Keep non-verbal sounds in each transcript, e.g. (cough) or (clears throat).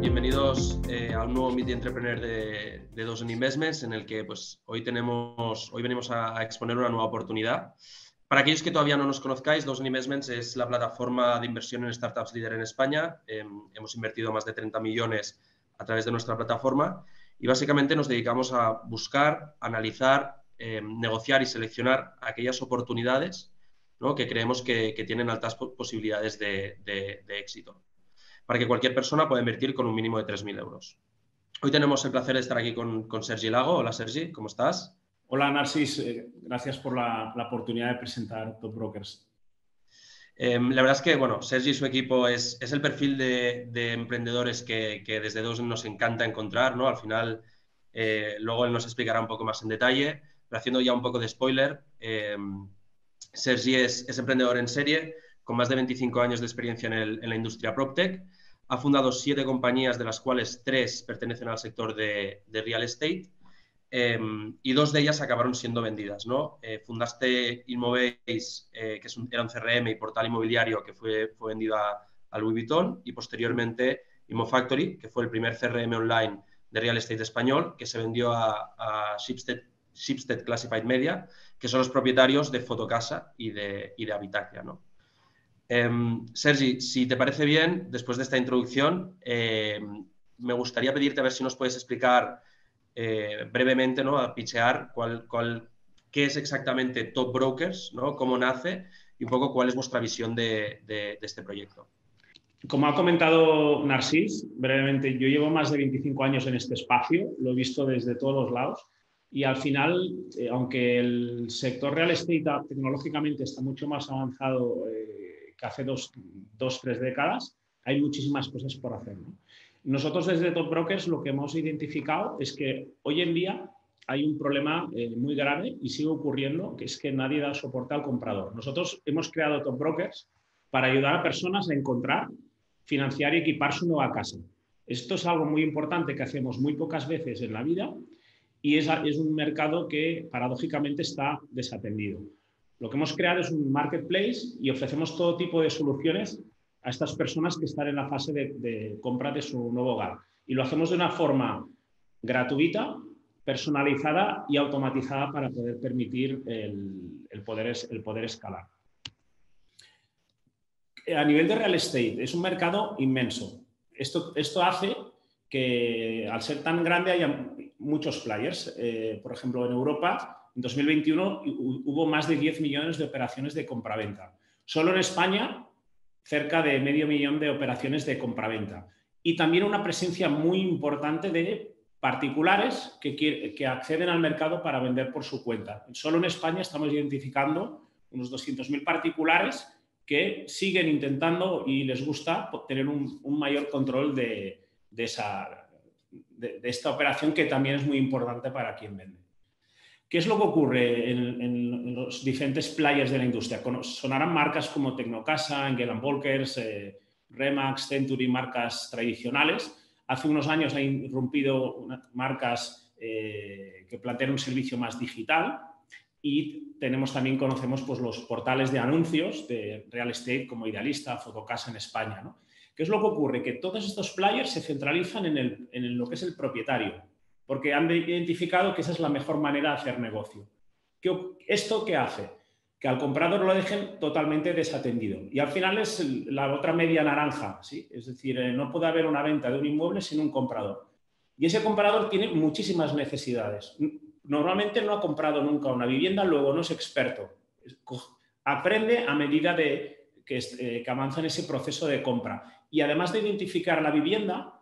bienvenidos eh, a un nuevo Meet Entrepreneur de, de Dozen Investments en el que pues, hoy, tenemos, hoy venimos a, exponer una nueva oportunidad. Para aquellos que todavía no nos conozcáis, Dozen Investments es la plataforma de inversión en startups líder en España. Em, hemos invertido más de 30 millones a través de nuestra plataforma y básicamente nos dedicamos a buscar, analizar, em, negociar y seleccionar aquellas oportunidades que creemos que, tienen altas posibilidades de éxito para que cualquier persona pueda invertir con un mínimo de 3.000 euros. Hoy tenemos el placer de estar aquí con, Sergi Lago. Hola Sergi, ¿cómo estás? Hola Narcis, eh, gracias por la, oportunidad de presentar Top Brokers. Em, la verdad es que, bueno, Sergi y su equipo es, el perfil de, emprendedores que, desde dos nos encanta encontrar, ¿no? Al final, eh, luego él nos explicará un poco más en detalle, pero haciendo ya un poco de spoiler, em, Sergi es, emprendedor en serie, con más de 25 años de experiencia en, en la industria PropTech ha fundado siete compañías, de las cuales tres pertenecen al sector de, real estate. Em, y dos de ellas acabaron siendo vendidas. ¿no? Eh, fundaste Inmovase, eh, que es un, era un CRM y portal inmobiliario que fue, fue vendido a, Louis Vuitton, y posteriormente ImmoFactory, que fue el primer CRM online de real estate español, que se vendió a, a Shipstead, Classified Media, que son los propietarios de Fotocasa y de, y de. ¿no? Em, Sergi, si te parece bien, después de esta introducción, em, me gustaría pedirte a ver si nos puedes explicar eh, brevemente, ¿no? A pichear cuál, qué es exactamente Top Brokers, ¿no? Cómo nace y un poco cuál es vuestra visión de, este proyecto. Como ha comentado Narcís, brevemente, yo llevo más de 25 años en este espacio, lo he visto desde todos los lados y al final, eh, aunque el sector real estate tecnológicamente está mucho más avanzado eh, hace dos, dos, tres décadas, hay muchísimas cosas por hacer. Nosotros desde Top Brokers lo que hemos identificado es que hoy en día hay un problema eh, muy grave y sigue ocurriendo, que es que nadie da soporte al comprador. Nosotros hemos creado Top Brokers para ayudar a personas a encontrar, financiar y equipar su nueva casa. Esto es algo muy importante que hacemos muy pocas veces en la vida y es, es un mercado que paradójicamente está desatendido. Lo que hemos creado es un marketplace y ofrecemos todo tipo de soluciones a estas personas que están en la fase de, compra de su nuevo hogar. Y lo hacemos de una forma gratuita, personalizada y automatizada para poder permitir el, poder, escalar. A nivel de real estate, es un mercado inmenso. Esto, esto hace que al ser tan grande haya muchos players. Eh, por ejemplo, en Europa en 2021 hubo más de 10 millones de operaciones de compraventa. Solo en España, cerca de medio millón de operaciones de compraventa. Y también una presencia muy importante de particulares que, acceden al mercado para vender por su cuenta. Solo en España estamos identificando unos 200.000 particulares que siguen intentando y les gusta tener un, mayor control de, esa, de, esta operación que también es muy importante para quien vende. ¿Qué es lo que ocurre en, los diferentes players de la industria? Sonarán marcas como Tecnocasa, Engel Volkers, eh, Remax, Century, marcas tradicionales. Hace unos años ha irrumpido marcas eh, que plantean un servicio más digital y tenemos también, conocemos pues, los portales de anuncios de real estate como Idealista, Fotocasa en España. ¿Qué es lo que ocurre? Que todos estos players se centralizan en, en lo que es el propietario, porque han identificado que esa es la mejor manera de hacer negocio. ¿Esto qué hace? Que al comprador lo dejen totalmente desatendido. Y al final es la otra media naranja, ¿sí? es decir, eh, no puede haber una venta de un inmueble sin un comprador. Y ese comprador tiene muchísimas necesidades. Normalmente no ha comprado nunca una vivienda, luego no es experto. Aprende a medida de que, eh, que avanza en ese proceso de compra. Y además de identificar la vivienda,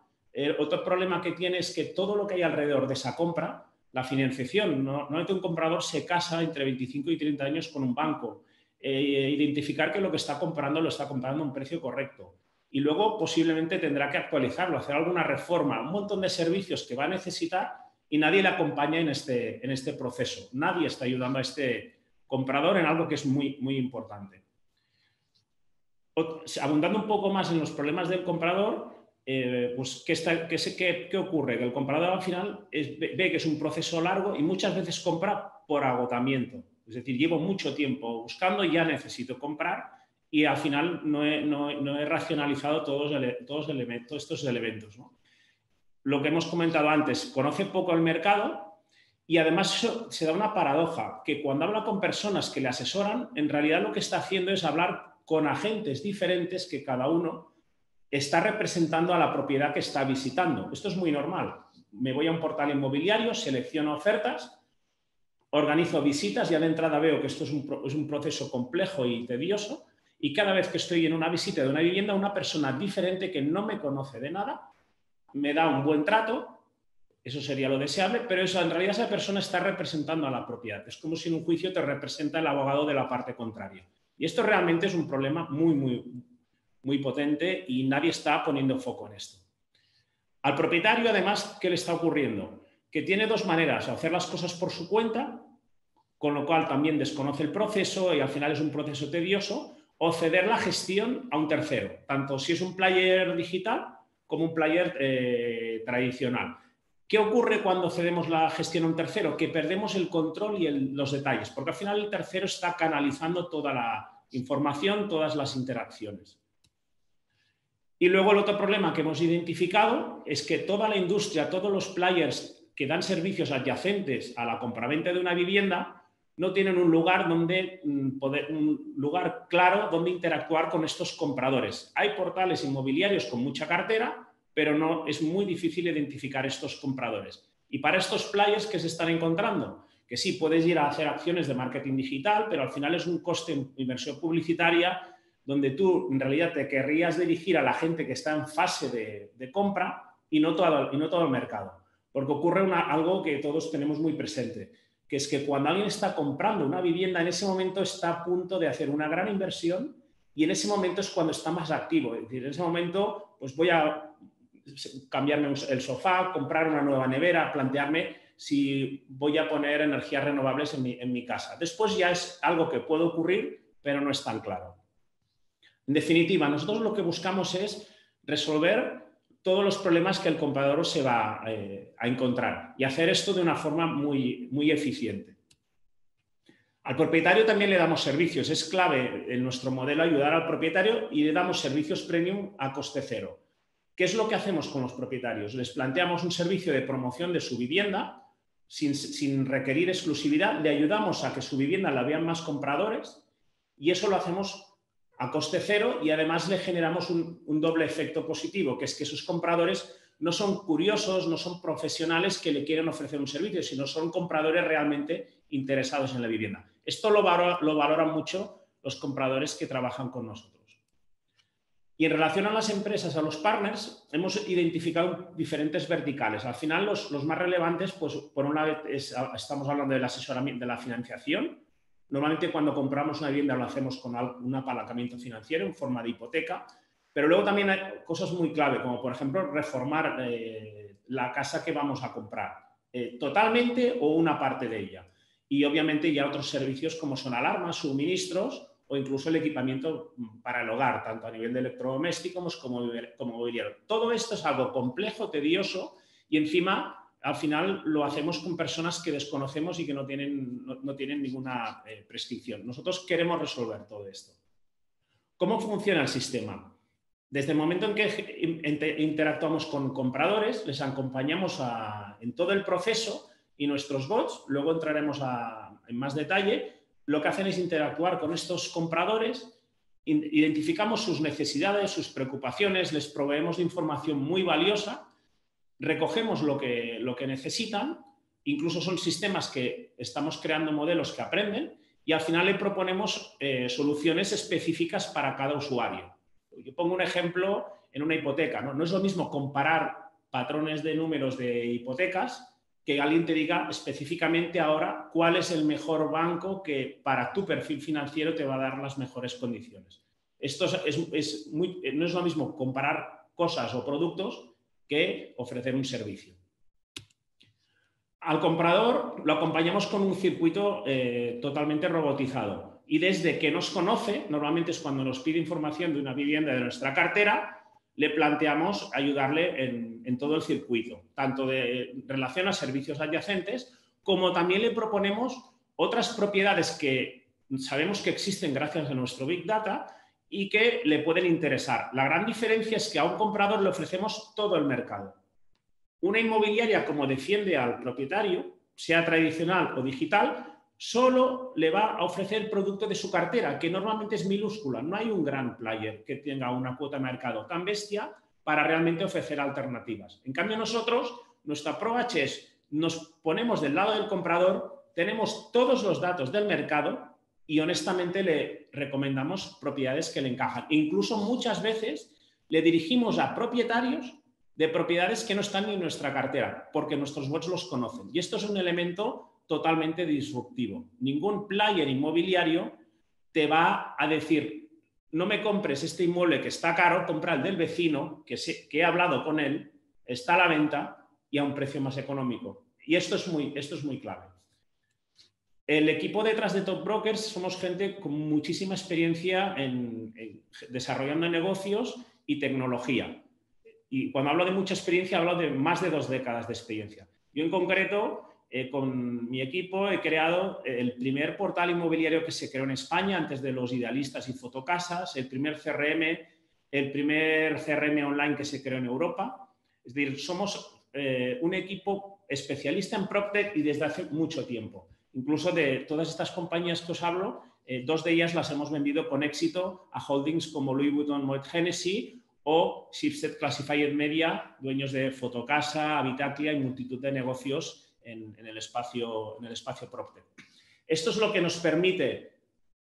otro problema que tiene es que todo lo que hay alrededor de esa compra, la financiación, normalmente un comprador se casa entre 25 y 30 años con un banco, eh, identificar que lo que está comprando lo está comprando a un precio correcto. Y luego posiblemente tendrá que actualizarlo, hacer alguna reforma, un montón de servicios que va a necesitar y nadie le acompaña en este, en este proceso. Nadie está ayudando a este comprador en algo que es muy, muy importante. Abundando un poco más en los problemas del comprador, eh, pues, ¿qué, está, qué, qué, ocurre? Que el comprador al final ve que es un proceso largo y muchas veces compra por agotamiento. Es decir, llevo mucho tiempo buscando, ya necesito comprar y al final no he, racionalizado todos, todos, estos elementos. Lo que hemos comentado antes, conoce poco el mercado y además se da una paradoja, que cuando habla con personas que le asesoran, en realidad lo que está haciendo es hablar con agentes diferentes que cada uno está representando a la propiedad que está visitando. Esto es muy normal. Me voy a un portal inmobiliario, selecciono ofertas, organizo visitas, ya de entrada veo que esto es un, proceso complejo y tedioso, y cada vez que estoy en una visita de una vivienda, una persona diferente que no me conoce de nada, me da un buen trato, eso sería lo deseable, pero eso en realidad esa persona está representando a la propiedad. Es como si en un juicio te representa el abogado de la parte contraria. Y esto realmente es un problema muy, muy, muy potente y nadie está poniendo foco en esto. Al propietario, además, ¿qué le está ocurriendo? Que tiene dos maneras, hacer las cosas por su cuenta, con lo cual también desconoce el proceso y al final es un proceso tedioso, o ceder la gestión a un tercero, tanto si es un player digital como un player eh, tradicional. ¿Qué ocurre cuando cedemos la gestión a un tercero? Que perdemos el control y los detalles, porque al final el tercero está canalizando toda la información, todas las interacciones. Y luego el otro problema que hemos identificado es que toda la industria, todos los players que dan servicios adyacentes a la compraventa de una vivienda no tienen un lugar donde mm, poder, un lugar claro donde interactuar con estos compradores. Hay portales inmobiliarios con mucha cartera, pero no es muy difícil identificar estos compradores. Y para estos players que se están encontrando, que sí puedes ir a hacer acciones de marketing digital, pero al final es un coste de inversión publicitaria donde tú en realidad te querrías dirigir a la gente que está en fase de, compra y no, todo, y no todo el mercado. Porque ocurre algo que todos tenemos muy presente, que es que cuando alguien está comprando una vivienda, en ese momento está a punto de hacer una gran inversión y en ese momento es cuando está más activo. Es decir, en ese momento, pues voy a cambiarme el sofá, comprar una nueva nevera, plantearme si voy a poner energías renovables en mi, en mi casa. Después ya es algo que puede ocurrir, pero no es tan claro. En definitiva, nosotros lo que buscamos es resolver todos los problemas que el comprador se va eh, a encontrar y hacer esto de una forma muy, muy eficiente. Al propietario también le damos servicios. Es clave en nuestro modelo ayudar al propietario y le damos servicios premium a coste cero. ¿Qué es lo que hacemos con los propietarios? Les planteamos un servicio de promoción de su vivienda sin, sin requerir exclusividad. Le ayudamos a que su vivienda la vean más compradores y eso lo hacemos a coste cero y además le generamos un, doble efecto positivo, que es que esos compradores no son curiosos, no son profesionales que le quieren ofrecer un servicio, sino son compradores realmente interesados en la vivienda. Esto lo, lo valoran mucho los compradores que trabajan con nosotros. Y en relación a las empresas, a los partners, hemos identificado diferentes verticales. Al final, los, más relevantes, pues por una vez estamos hablando del asesoramiento, de la financiación, Normalmente cuando compramos una vivienda lo hacemos con un apalancamiento financiero en forma de hipoteca, pero luego también hay cosas muy clave, como por ejemplo reformar eh, la casa que vamos a comprar, eh, totalmente o una parte de ella. Y obviamente ya otros servicios como son alarmas, suministros o incluso el equipamiento para el hogar, tanto a nivel de electrodomésticos como, como mobiliario. Todo esto es algo complejo, tedioso y encima al final lo hacemos con personas que desconocemos y que no tienen, ninguna eh, prescripción. Nosotros queremos resolver todo esto. ¿Cómo funciona el sistema? Desde el momento en que interactuamos con compradores, les acompañamos en todo el proceso y nuestros bots, luego entraremos en más detalle, lo que hacen es interactuar con estos compradores, identificamos sus necesidades, sus preocupaciones, les proveemos de información muy valiosa recogemos lo que, lo que necesitan, incluso son sistemas que estamos creando modelos que aprenden y al final le proponemos eh, soluciones específicas para cada usuario. Yo pongo un ejemplo en una hipoteca. ¿no? no es lo mismo comparar patrones de números de hipotecas que alguien te diga específicamente ahora cuál es el mejor banco que para tu perfil financiero te va a dar las mejores condiciones. Esto es, muy, no es lo mismo comparar cosas o productos que ofrecer un servicio. Al comprador lo acompañamos con un circuito eh, totalmente robotizado y desde que nos conoce, normalmente es cuando nos pide información de una vivienda de nuestra cartera, le planteamos ayudarle en, todo el circuito, tanto de relación a servicios adyacentes, como también le proponemos otras propiedades que sabemos que existen gracias a nuestro Big Data y que le pueden interesar. La gran diferencia es que a un comprador le ofrecemos todo el mercado. Una inmobiliaria, como defiende al propietario, sea tradicional o digital, solo le va a ofrecer producto de su cartera, que normalmente es minúscula. No hay un gran player que tenga una cuota de mercado tan bestia para realmente ofrecer alternativas. En cambio, nosotros, nuestra approach es, nos ponemos del lado del comprador, tenemos todos los datos del mercado y honestamente le recomendamos propiedades que le encajan. Incluso muchas veces le dirigimos a propietarios de propiedades que no están ni en nuestra cartera, porque nuestros bots los conocen. Y esto es un elemento totalmente disruptivo. Ningún player inmobiliario te va a decir, no me compres este inmueble que está caro, compra el del vecino, que, que he hablado con él, está a la venta y a un precio más económico. Y esto es muy, esto es muy clave. El equipo detrás de Top Brokers somos gente con muchísima experiencia en, desarrollando negocios y tecnología. Y cuando hablo de mucha experiencia, hablo de más de dos décadas de experiencia. Yo en concreto, eh, con mi equipo, he creado el primer portal inmobiliario que se creó en España antes de los idealistas y fotocasas, el primer CRM, el primer CRM online que se creó en Europa. Es decir, somos eh, un equipo especialista en PropTech y desde hace mucho tiempo. Incluso de todas estas compañías que os hablo, eh, dos de ellas las hemos vendido con éxito a holdings como Louis Vuitton Moet Hennessy o Shipstead Classified Media, dueños de Fotocasa, Habitaclia y multitud de negocios en, el, espacio, en espacio. Esto es lo que nos permite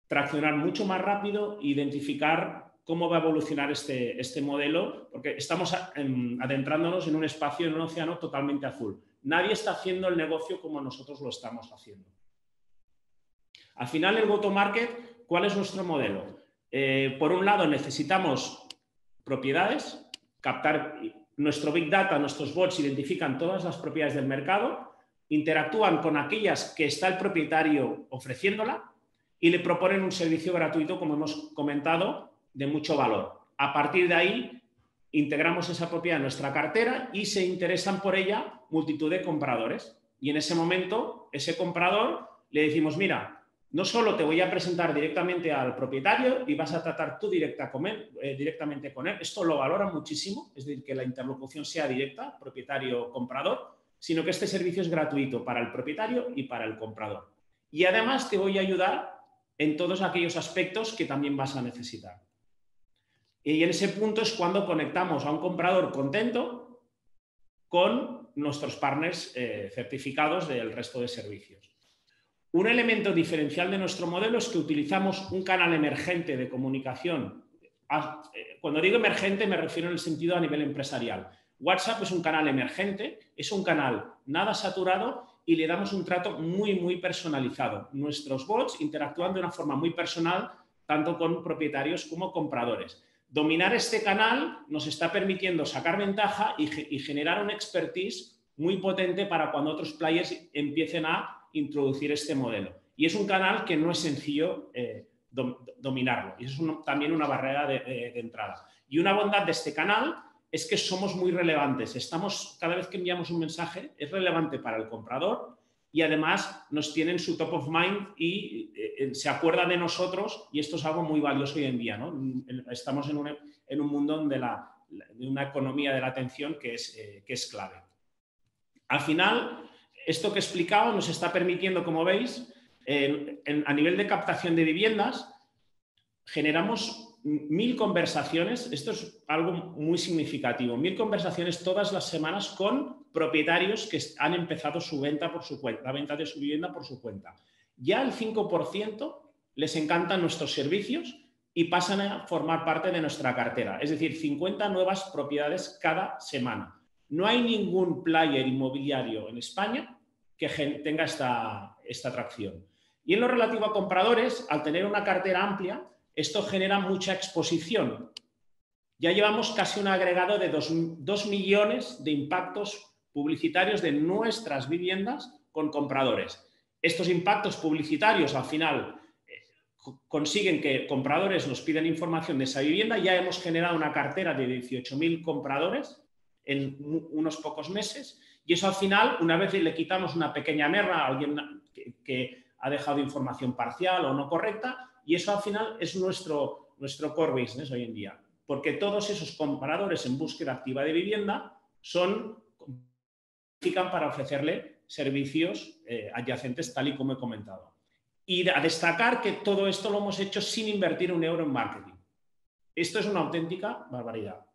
traccionar mucho más rápido e identificar cómo va a evolucionar este, este modelo, porque estamos adentrándonos en un espacio, en un océano totalmente azul. Nadie está haciendo el negocio como nosotros lo estamos haciendo. Al final, el go-to-market, ¿cuál es nuestro modelo? Eh, por un lado, necesitamos propiedades, captar nuestro Big Data, nuestros bots identifican todas las propiedades del mercado, interactúan con aquellas que está el propietario ofreciéndola y le proponen un servicio gratuito, como hemos comentado, de mucho valor. A partir de ahí, integramos esa propiedad en nuestra cartera y se interesan por ella multitud de compradores. Y en ese momento, ese comprador le decimos, mira, no solo te voy a presentar directamente al propietario y vas a tratar tú directa eh, directamente con él, esto lo valora muchísimo, es decir, que la interlocución sea directa, propietario-comprador, sino que este servicio es gratuito para el propietario y para el comprador. Y además te voy a ayudar en todos aquellos aspectos que también vas a necesitar. Y en ese punto es cuando conectamos a un comprador contento con nuestros partners eh, certificados del resto de servicios. Un elemento diferencial de nuestro modelo es que utilizamos un canal emergente de comunicación. Ah, eh, cuando digo emergente me refiero en el sentido a nivel empresarial. WhatsApp es un canal emergente, es un canal nada saturado y le damos un trato muy, muy personalizado. Nuestros bots interactúan de una forma muy personal tanto con propietarios como compradores dominar este canal nos está permitiendo sacar ventaja y, generar un expertise muy potente para cuando otros players empiecen a introducir este modelo. Y es un canal que no es sencillo eh, dominarlo. Y eso es también una barrera de, entrada. Y una bondad de este canal es que somos muy relevantes. Estamos, cada vez que enviamos un mensaje, es relevante para el comprador, y además nos tienen su top of mind y eh, eh, se acuerda de nosotros y esto es algo muy valioso hoy en día. ¿no? Estamos en un, en un mundo donde la, de una economía de la atención que es, eh, que es clave. Al final, esto que he explicado nos está permitiendo, como veis, a nivel de captación de viviendas, generamos mil conversaciones, esto es algo muy significativo, mil conversaciones todas las semanas con propietarios que han empezado su venta por su cuenta, la venta de su vivienda por su cuenta. Ya el 5% les encantan nuestros servicios y pasan a formar parte de nuestra cartera, es decir, 50 nuevas propiedades cada semana. No hay ningún player inmobiliario en España que tenga esta, esta atracción. Y en lo relativo a compradores, al tener una cartera amplia, esto genera mucha exposición. Ya llevamos casi un agregado de 2 millones de impactos publicitarios de nuestras viviendas con compradores. Estos impactos publicitarios al final eh, consiguen que compradores nos piden información de esa vivienda. Ya hemos generado una cartera de 18.000 compradores en unos pocos meses y eso al final, una vez le quitamos una pequeña merra a alguien que, ha dejado información parcial o no correcta, y eso al final es nuestro, nuestro core business hoy en día, porque todos esos compradores en búsqueda activa de vivienda son para ofrecerle servicios eh, adyacentes tal y como he comentado. Y a destacar que todo esto lo hemos hecho sin invertir un euro en marketing. Esto es una auténtica barbaridad.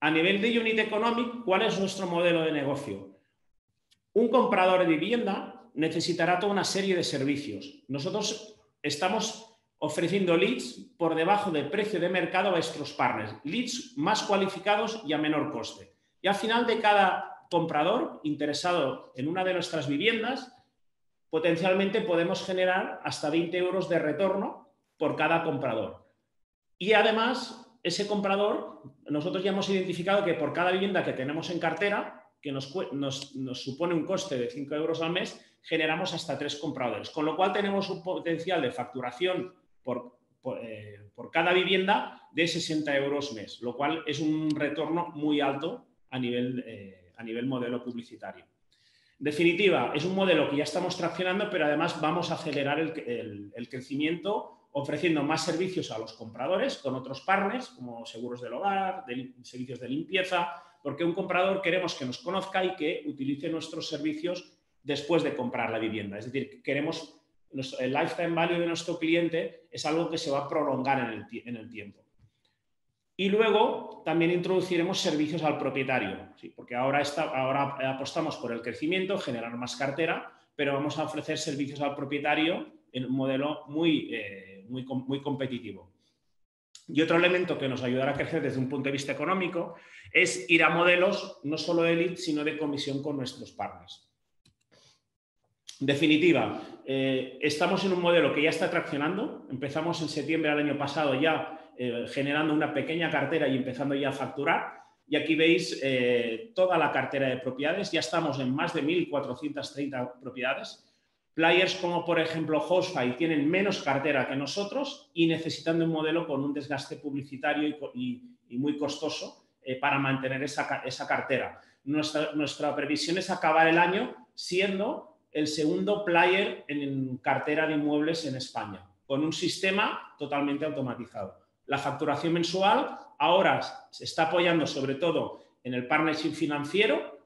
A nivel de unit economic, ¿cuál es nuestro modelo de negocio? Un comprador de vivienda necesitará toda una serie de servicios. Nosotros estamos ofreciendo leads por debajo del precio de mercado a nuestros partners, leads más cualificados y a menor coste. Y al final de cada comprador interesado en una de nuestras viviendas, potencialmente podemos generar hasta 20 euros de retorno por cada comprador. Y además, ese comprador, nosotros ya hemos identificado que por cada vivienda que tenemos en cartera, que nos, supone un coste de 5 euros al mes, generamos hasta tres compradores. Con lo cual tenemos un potencial de facturación eh, por, cada vivienda de 60 euros mes, lo cual es un retorno muy alto eh, a nivel modelo publicitario. En definitiva, es un modelo que ya estamos traccionando, pero además vamos a acelerar el, crecimiento ofreciendo más servicios a los compradores con otros partners como seguros del hogar, servicios de limpieza, porque un comprador queremos que nos conozca y que utilice nuestros servicios después de comprar la vivienda. Es decir, queremos el lifetime value de nuestro cliente es algo que se va a prolongar en el, tiempo. Y luego también introduciremos servicios al propietario, porque ahora, apostamos por el crecimiento, generar más cartera, pero vamos a ofrecer servicios al propietario en un modelo muy, eh, muy competitivo. Y otro elemento que nos ayudará a crecer desde un punto de vista económico es ir a modelos no solo de lead, sino de comisión con nuestros partners. En definitiva, eh, estamos en un modelo que ya está traccionando. Empezamos en septiembre del año pasado ya eh, generando una pequeña cartera y empezando ya a facturar. Y aquí veis eh, toda la cartera de propiedades. Ya estamos en más de 1.430 propiedades. Players como por ejemplo Hostfy tienen menos cartera que nosotros y necesitando un modelo con un desgaste publicitario y, muy costoso para mantener esa, cartera. Nuestra, nuestra previsión es acabar el año siendo el segundo player en cartera de inmuebles en España, con un sistema totalmente automatizado. La facturación mensual ahora se está apoyando sobre todo en el partnership financiero,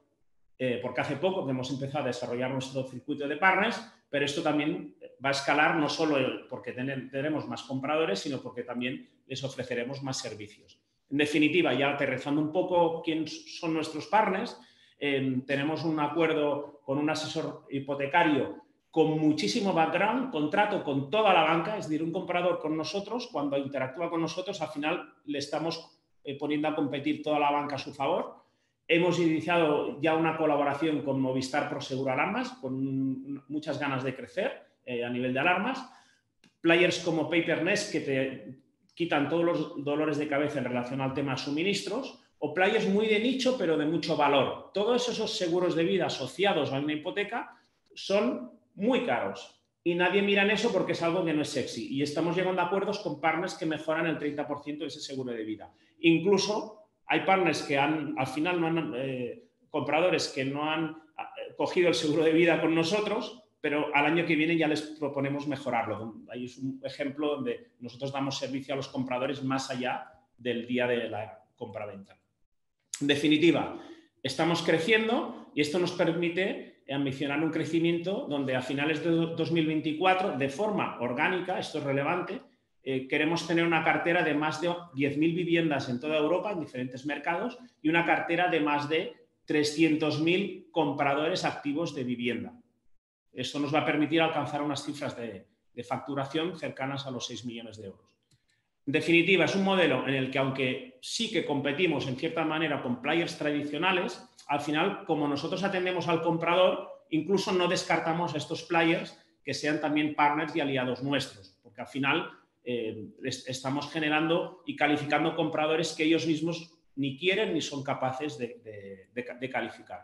eh, porque hace poco que hemos empezado a desarrollar nuestro circuito de partners, pero esto también va a escalar no solo porque tenemos más compradores, sino porque también les ofreceremos más servicios. En definitiva, ya aterrizando un poco quién son nuestros partners, tenemos un acuerdo con un asesor hipotecario con muchísimo background, contrato con toda la banca, es decir, un comprador con nosotros, cuando interactúa con nosotros, al final le estamos eh, poniendo a competir toda la banca a su favor. Hemos iniciado ya una colaboración con Movistar Proseguro Alarmas, con muchas ganas de crecer eh, a nivel de alarmas. Players como PaperNest que te quitan todos los dolores de cabeza en relación al tema suministros o players muy de nicho, pero de mucho valor. Todos esos seguros de vida asociados a una hipoteca son muy caros y nadie mira en eso porque es algo que no es sexy. Y estamos llegando a acuerdos con partners que mejoran el 30% de ese seguro de vida. Incluso hay partners que han, al final, no han, eh, compradores que no han eh, cogido el seguro de vida con nosotros, pero al año que viene ya les proponemos mejorarlo. Ahí es un ejemplo donde nosotros damos servicio a los compradores más allá del día de la compraventa. En definitiva, estamos creciendo y esto nos permite ambicionar un crecimiento donde a finales de 2024, de forma orgánica, esto es relevante, eh, queremos tener una cartera de más de 10.000 viviendas en toda Europa, en diferentes mercados, y una cartera de más de 300.000 compradores activos de vivienda. Esto nos va a permitir alcanzar unas cifras de, de facturación cercanas a los 6 millones de euros. En definitiva, es un modelo en el que, aunque sí que competimos en cierta manera con players tradicionales, al final, como nosotros atendemos al comprador, incluso no descartamos a estos players que sean también partners y aliados nuestros, porque al final eh, estamos generando y calificando compradores que ellos mismos ni quieren ni son capaces de, calificar.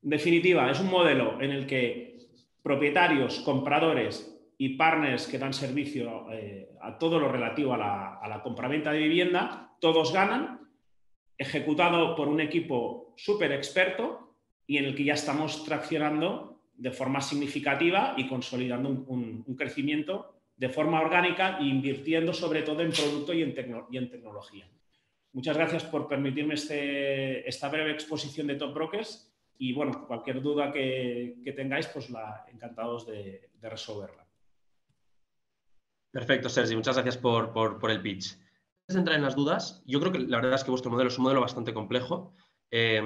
En definitiva, es un modelo en el que propietarios, compradores y partners que dan servicio eh, a todo lo relativo a la, compraventa de vivienda, todos ganan, ejecutado por un equipo súper experto y en el que ya estamos traccionando de forma significativa y consolidando un, crecimiento de forma orgánica e invirtiendo sobre todo en producto y en, y en tecnología. Muchas gracias por permitirme este, esta breve exposición de Top Brokers y bueno, cualquier duda que, tengáis, pues la, encantados de, resolverla. Perfecto, Sergi, muchas gracias por, el pitch. Antes de entrar en las dudas, yo creo que la verdad es que vuestro modelo es un modelo bastante complejo. Eh,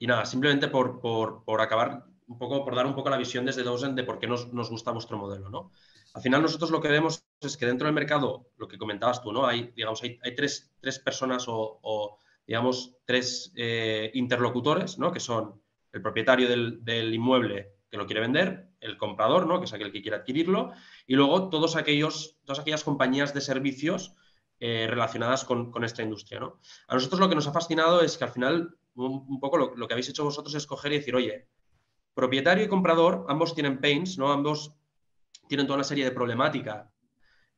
y nada, simplemente por, acabar un poco, por dar un poco la visión desde Dozen de por qué nos, nos gusta vuestro modelo, ¿no? Al final nosotros lo que vemos es que dentro del mercado, lo que comentabas tú, ¿no? Hay, digamos, hay, tres, personas o, digamos, tres eh, interlocutores, ¿no? Que son el propietario del, inmueble que lo quiere vender, el comprador, ¿no? Que es aquel que quiere adquirirlo, y luego todos aquellos, todas aquellas compañías de servicios eh, relacionadas con, esta industria, ¿no? A nosotros lo que nos ha fascinado es que al final, un, poco lo, lo, que habéis hecho vosotros es coger y decir, oye, propietario y comprador, ambos tienen pains, ¿no? Ambos tienen toda una serie de problemática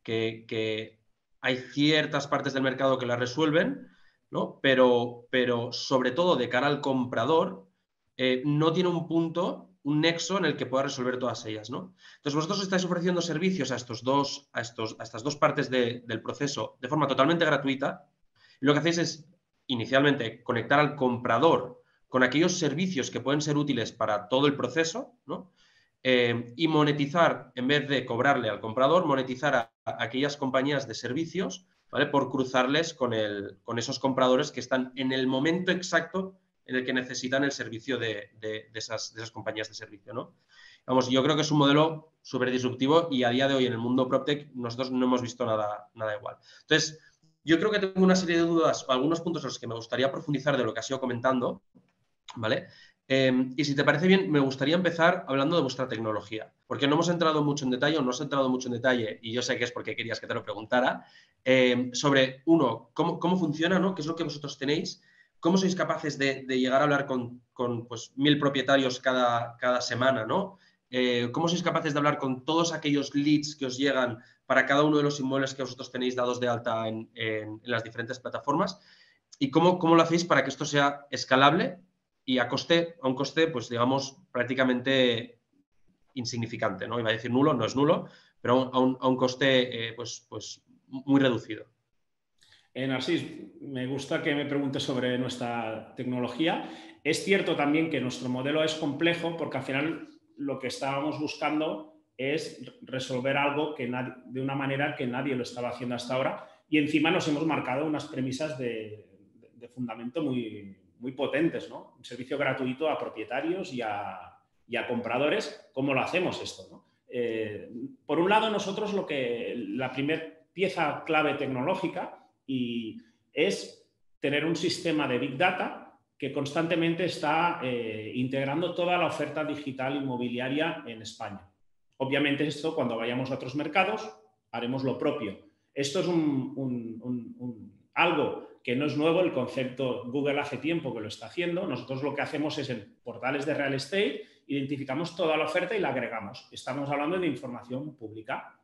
que, hay ciertas partes del mercado que la resuelven, ¿no? pero, pero sobre todo de cara al comprador, eh, no tiene un punto, un nexo en el que pueda resolver todas ellas. ¿no? Entonces, vosotros estáis ofreciendo servicios a, estos dos, a, estos, a estas dos partes del proceso de forma totalmente gratuita. Y lo que hacéis es, inicialmente, conectar al comprador con aquellos servicios que pueden ser útiles para todo el proceso, ¿no? Eh, y monetizar, en vez de cobrarle al comprador, monetizar a, aquellas compañías de servicios ¿vale? por cruzarles con, el, con, esos compradores que están en el momento exacto en el que necesitan el servicio de, de, esas, de esas, compañías de servicio. ¿no? Vamos, yo creo que es un modelo súper disruptivo y a día de hoy en el mundo PropTech nosotros no hemos visto nada, nada igual. Entonces, yo creo que tengo una serie de dudas, algunos puntos en los que me gustaría profundizar de lo que has ido comentando, ¿vale? Em, y si te parece bien, me gustaría empezar hablando de vuestra tecnología, porque no hemos entrado mucho en detalle, o no has entrado mucho en detalle, y yo sé que es porque querías que te lo preguntara, em, sobre, uno, cómo, funciona, ¿no? ¿Qué es lo que vosotros tenéis? ¿Cómo sois capaces de, llegar a hablar con, pues, mil propietarios cada, semana, ¿no? Eh, ¿Cómo sois capaces de hablar con todos aquellos leads que os llegan para cada uno de los inmuebles que vosotros tenéis dados de alta en, las diferentes plataformas? ¿Y cómo, cómo lo hacéis para que esto sea escalable y a coste, a un coste, pues digamos, prácticamente insignificante, ¿no? Iba a decir nulo, no es nulo, pero a un, a un coste, eh, pues, pues muy reducido. Eh, Narcis, me gusta que me preguntes sobre nuestra tecnología. Es cierto también que nuestro modelo es complejo porque al final lo que estábamos buscando es resolver algo que de una manera que nadie lo estaba haciendo hasta ahora y encima nos hemos marcado unas premisas de, de fundamento muy, muy potentes, ¿no? Un servicio gratuito a propietarios y a, compradores. ¿Cómo lo hacemos esto? Eh, por un lado, nosotros lo que la primera pieza clave tecnológica y es tener un sistema de Big Data que constantemente está eh, integrando toda la oferta digital inmobiliaria en España. Obviamente esto, cuando vayamos a otros mercados, haremos lo propio. Esto es algo que no es nuevo, el concepto Google hace tiempo que lo está haciendo. Nosotros lo que hacemos es en portales de real estate, identificamos toda la oferta y la agregamos. Estamos hablando de información pública.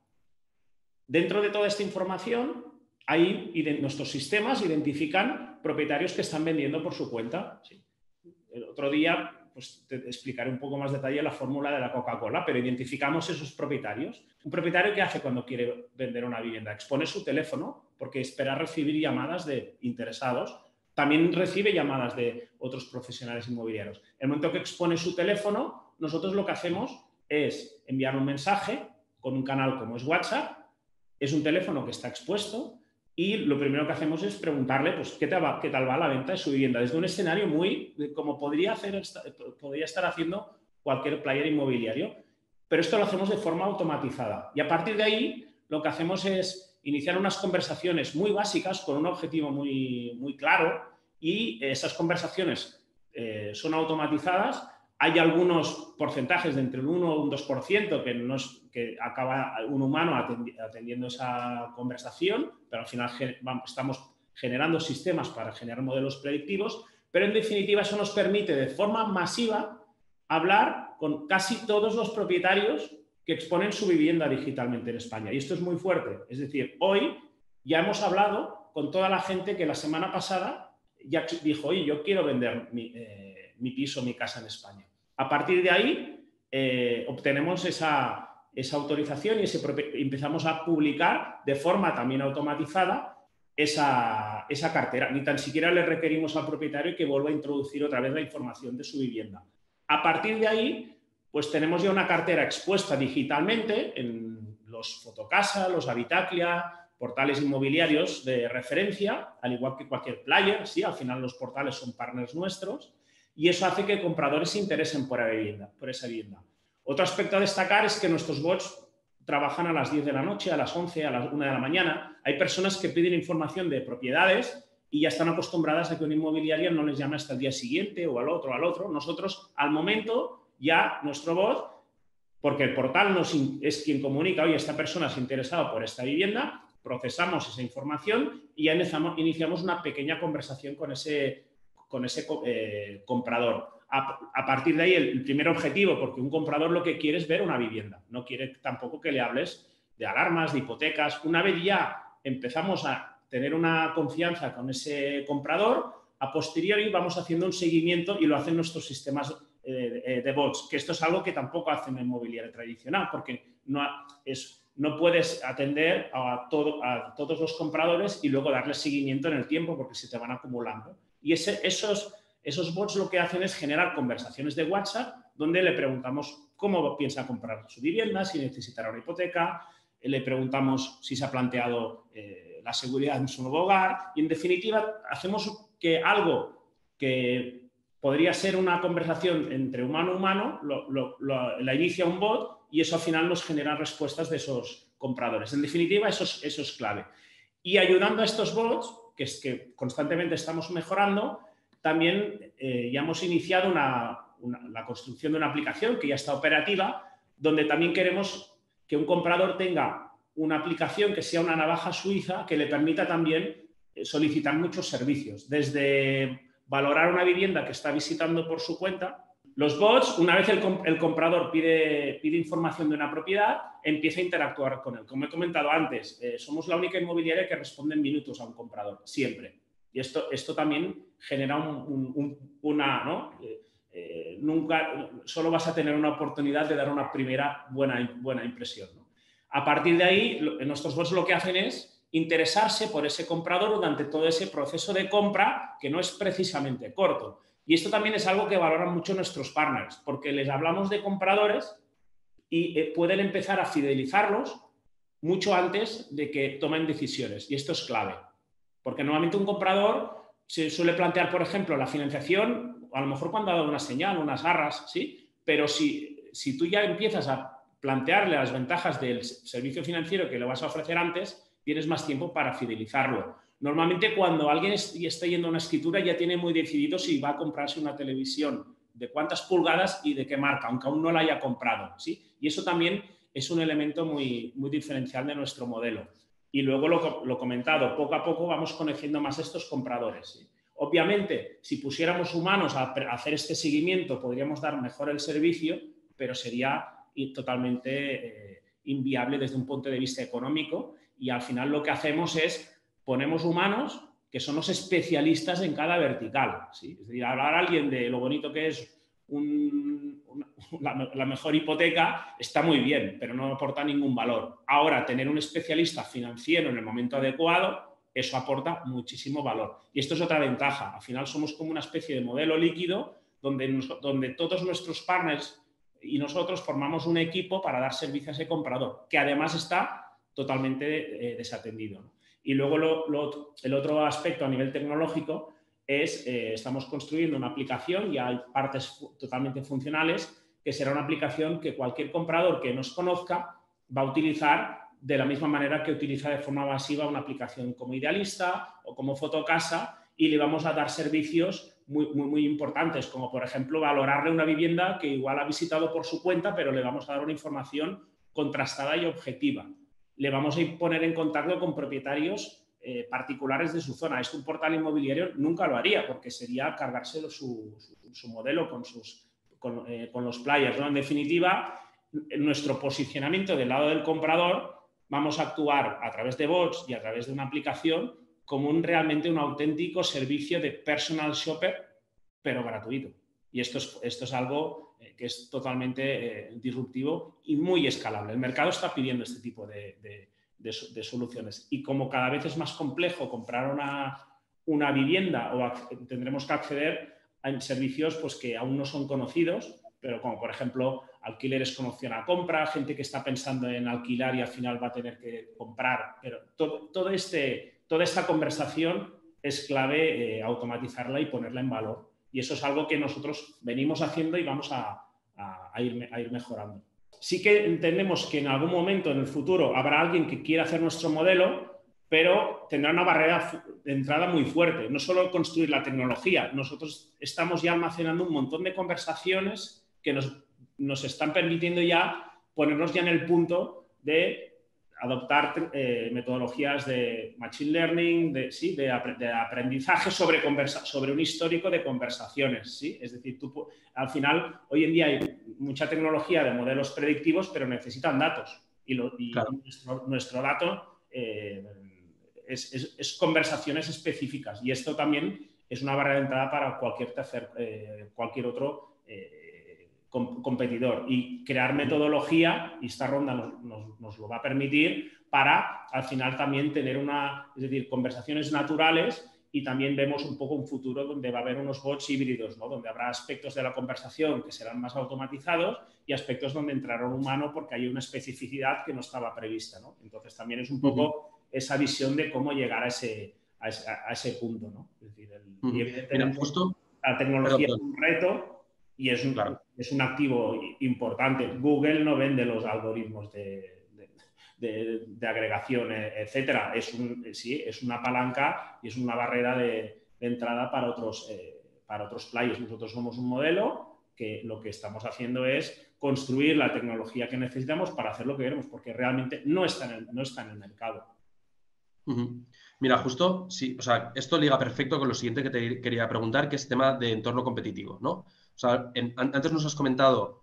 Dentro de toda esta información, ahí nuestros sistemas identifican propietarios que están vendiendo por su cuenta. El otro día pues te explicaré un poco más detalle la fórmula de la Coca-Cola, pero identificamos esos propietarios. Un propietario que hace cuando quiere vender una vivienda, expone su teléfono porque espera recibir llamadas de interesados. También recibe llamadas de otros profesionales inmobiliarios. El momento que expone su teléfono, nosotros lo que hacemos es enviar un mensaje con un canal como es WhatsApp. Es un teléfono que está expuesto y lo primero que hacemos es preguntarle pues, ¿qué, tal va, qué tal va la venta de su vivienda, desde un escenario muy como podría, hacer, podría estar haciendo cualquier player inmobiliario. Pero esto lo hacemos de forma automatizada. Y a partir de ahí, lo que hacemos es iniciar unas conversaciones muy básicas con un objetivo muy, muy claro y esas conversaciones eh, son automatizadas. Hay algunos porcentajes de entre el 1 o un 2% que, nos, que acaba un humano atendiendo esa conversación, pero al final estamos generando sistemas para generar modelos predictivos, pero en definitiva eso nos permite de forma masiva hablar con casi todos los propietarios que exponen su vivienda digitalmente en España. Y esto es muy fuerte. Es decir, hoy ya hemos hablado con toda la gente que la semana pasada ya dijo, oye, yo quiero vender mi, eh, piso, mi casa en España. A partir de ahí, eh, obtenemos esa, esa autorización y empezamos a publicar de forma también automatizada esa, esa, cartera. Ni tan siquiera le requerimos al propietario que vuelva a introducir otra vez la información de su vivienda. A partir de ahí, pues tenemos ya una cartera expuesta digitalmente en los Fotocasa, los Habitaclia, portales inmobiliarios de referencia, al igual que cualquier player, sí, al final los portales son partners nuestros, y eso hace que compradores se interesen por, esa vivienda. Otro aspecto a destacar es que nuestros bots trabajan a las 10 de la noche, a las 11, a las 1 de la mañana. Hay personas que piden información de propiedades y ya están acostumbradas a que una inmobiliaria no les llame hasta el día siguiente o al otro, al otro. Nosotros, al momento, ya nuestro bot, porque el portal nos es quien comunica, oye, esta persona es interesada por esta vivienda, procesamos esa información y ya iniciamos, una pequeña conversación con ese, con ese eh, comprador. A, partir de ahí, el, primer objetivo, porque un comprador lo que quiere es ver una vivienda, no quiere tampoco que le hables de alarmas, de hipotecas. Una vez ya empezamos a tener una confianza con ese comprador, a posteriori vamos haciendo un seguimiento y lo hacen nuestros sistemas eh, de bots, que esto es algo que tampoco hacen en mobiliario tradicional, porque no es no puedes atender a, todos los compradores y luego darles seguimiento en el tiempo porque se te van acumulando. Y esos, esos bots lo que hacen es generar conversaciones de WhatsApp donde le preguntamos cómo piensa comprar su vivienda, si necesitará una hipoteca, le preguntamos si se ha planteado eh, la seguridad en su nuevo hogar y en definitiva hacemos que algo que podría ser una conversación entre humano a humano, la inicia un bot y eso al final nos genera respuestas de esos compradores. En definitiva, eso es, eso es clave. Y ayudando a estos bots, que constantemente estamos mejorando, también eh, ya hemos iniciado la construcción de una aplicación que ya está operativa, donde también queremos que un comprador tenga una aplicación que sea una navaja suiza que le permita también eh, solicitar muchos servicios, desde valorar una vivienda que está visitando por su cuenta, los bots, una vez el, comprador pide, pide, información de una propiedad, empieza a interactuar con él. Como he comentado antes, eh, somos la única inmobiliaria que responde en minutos a un comprador, siempre. Y esto, esto también genera una... ¿no? Eh, eh, nunca, solo vas a tener una oportunidad de dar una primera buena, buena impresión. A partir de ahí, nuestros bots lo que hacen es interesarse por ese comprador durante todo ese proceso de compra que no es precisamente corto y esto también es algo que valoran mucho nuestros partners, porque les hablamos de compradores y eh, pueden empezar a fidelizarlos mucho antes de que tomen decisiones. Y esto es clave, porque normalmente un comprador se suele plantear, por ejemplo, la financiación, a lo mejor cuando ha dado una señal, unas garras, ¿sí? Pero si, si tú ya empiezas a plantearle las ventajas del servicio financiero que le vas a ofrecer antes, tienes más tiempo para fidelizarlo. Normalmente cuando alguien está yendo a una escritura ya tiene muy decidido si va a comprarse una televisión, de cuántas pulgadas y de qué marca, aunque aún no la haya comprado. ¿sí? Y eso también es un elemento muy, muy diferencial de nuestro modelo. Y luego lo, lo comentado, poco a poco vamos conociendo más estos compradores. Obviamente, si pusiéramos humanos a, hacer este seguimiento, podríamos dar mejor el servicio, pero sería totalmente eh, inviable desde un punto de vista económico. Y al final lo que hacemos es ponemos humanos que son los especialistas en cada vertical. Es decir, hablar a alguien de lo bonito que es (laughs) la, mejor hipoteca está muy bien, pero no aporta ningún valor. Ahora, tener un especialista financiero en el momento adecuado, eso aporta muchísimo valor. Y esto es otra ventaja. Al final somos como una especie de modelo líquido donde, donde todos nuestros partners y nosotros formamos un equipo para dar servicio a ese comprador, que además está totalmente eh, desatendido. Y luego el otro aspecto a nivel tecnológico es, eh, estamos construyendo una aplicación y hay partes totalmente funcionales, que será una aplicación que cualquier comprador que nos conozca va a utilizar de la misma manera que utiliza de forma masiva una aplicación como Idealista o como Fotocasa y le vamos a dar servicios muy, muy, muy importantes, como por ejemplo valorarle una vivienda que igual ha visitado por su cuenta, pero le vamos a dar una información contrastada y objetiva le vamos a poner en contacto con propietarios eh, particulares de su zona. Esto un portal inmobiliario nunca lo haría porque sería cargarse su, modelo con, sus, eh, con, los players. ¿no? En definitiva, en nuestro posicionamiento del lado del comprador vamos a actuar a través de bots y a través de una aplicación como un, realmente un auténtico servicio de personal shopper, pero gratuito. Y esto es, esto es algo que es totalmente disruptivo y muy escalable. El mercado está pidiendo este tipo de, soluciones. Y como cada vez es más complejo comprar una, una vivienda o tendremos que acceder a servicios pues, que aún no son conocidos, pero como por ejemplo alquileres con opción a compra, gente que está pensando en alquilar y al final va a tener que comprar. Pero todo, este, toda esta conversación es clave eh, automatizarla y ponerla en valor. Y eso es algo que nosotros venimos haciendo y vamos a, ir, a ir mejorando. Sí que entendemos que en algún momento en el futuro habrá alguien que quiera hacer nuestro modelo, pero tendrá una barrera de entrada muy fuerte. No solo construir la tecnología, nosotros estamos ya almacenando un montón de conversaciones que nos nos están permitiendo ya ponernos ya en el punto de adoptar eh, metodologías de machine learning, de, ¿sí? de, aprendizaje sobre, sobre un histórico de conversaciones. ¿sí? Es decir, tú, al final, hoy en día hay mucha tecnología de modelos predictivos, pero necesitan datos. Y, nuestro, dato eh, es, conversaciones específicas. Y esto también es una barrera de entrada para cualquier, tercer, eh, cualquier otro competidor y crear metodología, y esta ronda nos, lo va a permitir, para al final también tener una, es decir, conversaciones naturales y también vemos un poco un futuro donde va a haber unos bots híbridos, ¿no? donde habrá aspectos de la conversación que serán más automatizados y aspectos donde entrará un humano porque hay una especificidad que no estaba prevista. ¿no? Entonces también es un poco esa visión de cómo llegar a ese, a ese, punto. ¿no? Es decir, y evidentemente justo... la tecnología es un reto, y es un, es un activo importante. Google no vende los algoritmos de, de, agregación, etcétera. Es, un, sí, es una palanca y es una barrera de, entrada para otros, eh, para otros players. Nosotros somos un modelo que lo que estamos haciendo es construir la tecnología que necesitamos para hacer lo que queremos, porque realmente no está en el, no está en el mercado. Mira, justo, sí, o sea, esto liga perfecto con lo siguiente que te quería preguntar, que es tema de entorno competitivo, ¿no? Sea, antes nos has comentado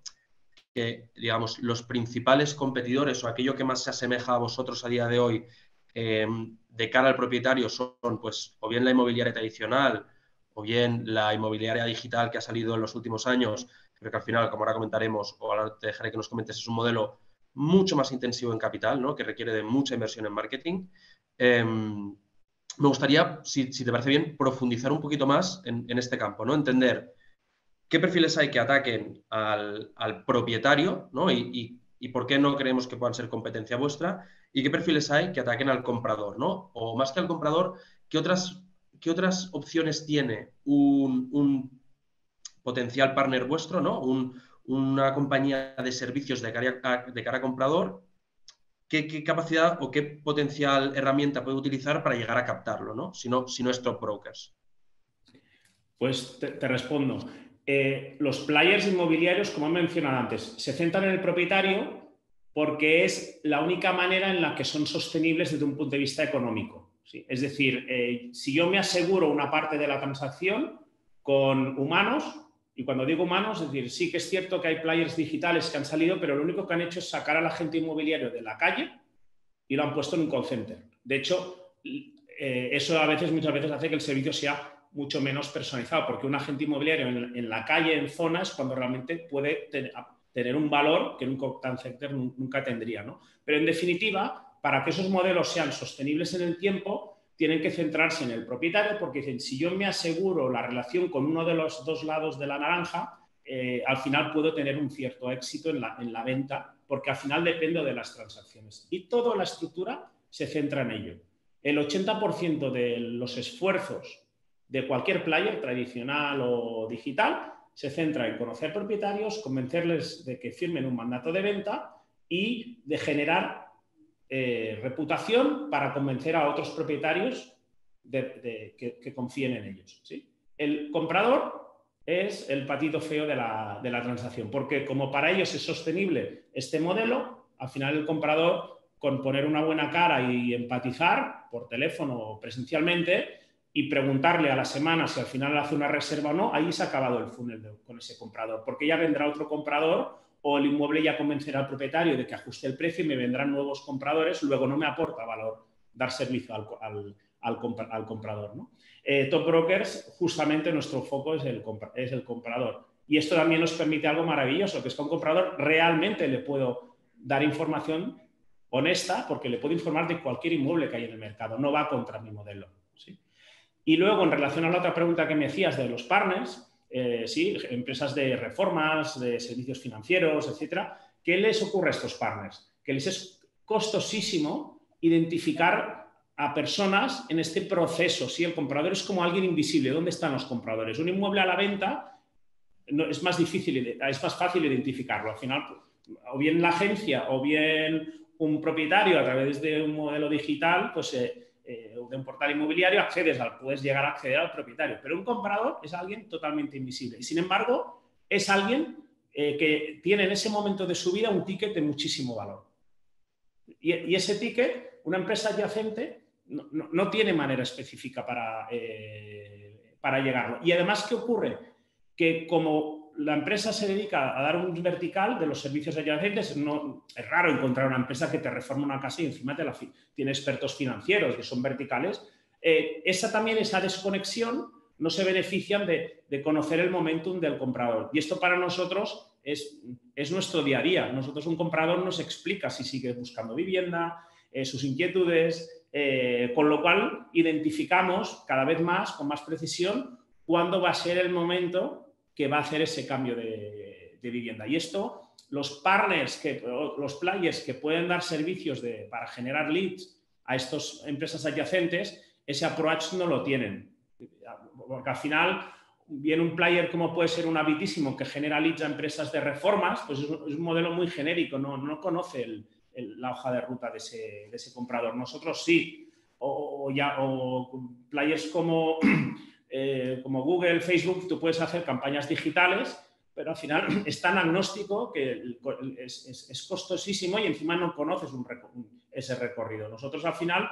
que, digamos, los principales competidores o aquello que más se asemeja a vosotros a día de hoy em, de cara al propietario son, pues, o bien la inmobiliaria tradicional o bien la inmobiliaria digital que ha salido en los últimos años, pero que al final, como ahora comentaremos, o ahora te dejaré que nos comentes, es un modelo mucho más intensivo en capital, ¿no? que requiere de mucha inversión en marketing. Em, me gustaría, si, te parece bien, profundizar un poquito más en, en este campo, ¿no? Entender qué perfiles hay que ataquen al, propietario ¿no? y, por qué no creemos que puedan ser competencia vuestra y qué perfiles hay que ataquen al comprador, ¿no? O más que al comprador, ¿qué otras, qué otras opciones tiene un, potencial partner vuestro, ¿no? una compañía de servicios de cara a, comprador ¿Qué, capacidad o qué potencial herramienta puede utilizar para llegar a captarlo, ¿no? Si no, si no es top brokers. Pues te respondo. Eh, los players inmobiliarios, como he mencionado antes, se centran en el propietario porque es la única manera en la que son sostenibles desde un punto de vista económico. Es decir, eh, si yo me aseguro una parte de la transacción con humanos, y cuando digo humanos, es decir, sí que es cierto que hay players digitales que han salido, pero lo único que han hecho es sacar al agente inmobiliario de la calle y lo han puesto en un call center. De hecho, eh, eso a veces, muchas veces hace que el servicio sea mucho menos personalizado, porque un agente inmobiliario en, la calle, en zonas, cuando realmente puede tener un valor que un contact center nunca tendría. ¿no? Pero en definitiva, para que esos modelos sean sostenibles en el tiempo, tienen que centrarse en el propietario, porque dicen, si yo me aseguro la relación con uno de los dos lados de la naranja, eh, al final puedo tener un cierto éxito en la, en la venta, porque al final depende de las transacciones. Y toda la estructura se centra en ello. El 80% de los esfuerzos de cualquier player, tradicional o digital, se centra en conocer propietarios, convencerles de que firmen un mandato de venta y de generar eh, reputación para convencer a otros propietarios de, que, confíen en ellos. El comprador es el patito feo de la, de la transacción, porque como para ellos es sostenible este modelo, al final el comprador, con poner una buena cara y empatizar por teléfono o presencialmente, y preguntarle a la semana si al final hace una reserva o no, ahí se ha acabado el funnel con ese comprador, porque ya vendrá otro comprador o el inmueble ya convencerá al propietario de que ajuste el precio y me vendrán nuevos compradores, luego no me aporta valor dar servicio al, al, comprador. ¿no? Eh, Top Brokers, justamente nuestro foco es el, es el comprador. Y esto también nos permite algo maravilloso, que es que a un comprador realmente le puedo dar información honesta porque le puedo informar de cualquier inmueble que hay en el mercado, no va contra mi modelo. Y luego, en relación a la otra pregunta que me hacías de los partners, eh, sí, empresas de reformas, de servicios financieros, etcétera, ¿qué les ocurre a estos partners? Que les es costosísimo identificar a personas en este proceso. Si el comprador es como alguien invisible, ¿dónde están los compradores? Un inmueble a la venta es más difícil, es más fácil identificarlo. Al final, o bien la agencia o bien un propietario a través de un modelo digital, pues eh, eh, de un portal inmobiliario, accedes al, puedes llegar a acceder al propietario. Pero un comprador es alguien totalmente invisible. Y sin embargo, es alguien eh, que tiene en ese momento de su vida un ticket de muchísimo valor. Y, ese ticket, una empresa adyacente, no, tiene manera específica para, eh, para llegarlo. Y además, ¿qué ocurre? Que como la empresa se dedica a dar un vertical de los servicios adyacentes. No, es raro encontrar una empresa que te reforma una casa y encima te la, tiene expertos financieros que son verticales. Eh, esa también, esa desconexión, no se benefician de, conocer el momentum del comprador. Y esto para nosotros es, es, nuestro día a día. Nosotros un comprador nos explica si sigue buscando vivienda, eh, sus inquietudes, eh, con lo cual identificamos cada vez más, con más precisión, cuándo va a ser el momento que va a hacer ese cambio de, vivienda. Y esto, los partners, que, los players que pueden dar servicios para generar leads a estas empresas adyacentes, ese approach no lo tienen. Porque al final, viene un player como puede ser un habitísimo que genera leads a empresas de reformas, pues es un, modelo muy genérico, no, no conoce la hoja de ruta de ese, comprador. Nosotros sí, o, ya, o players como eh, como Google, Facebook, tú puedes hacer campañas digitales, pero al final (clears throat) es tan agnóstico que es, costosísimo y encima no conoces ese recorrido. Nosotros al final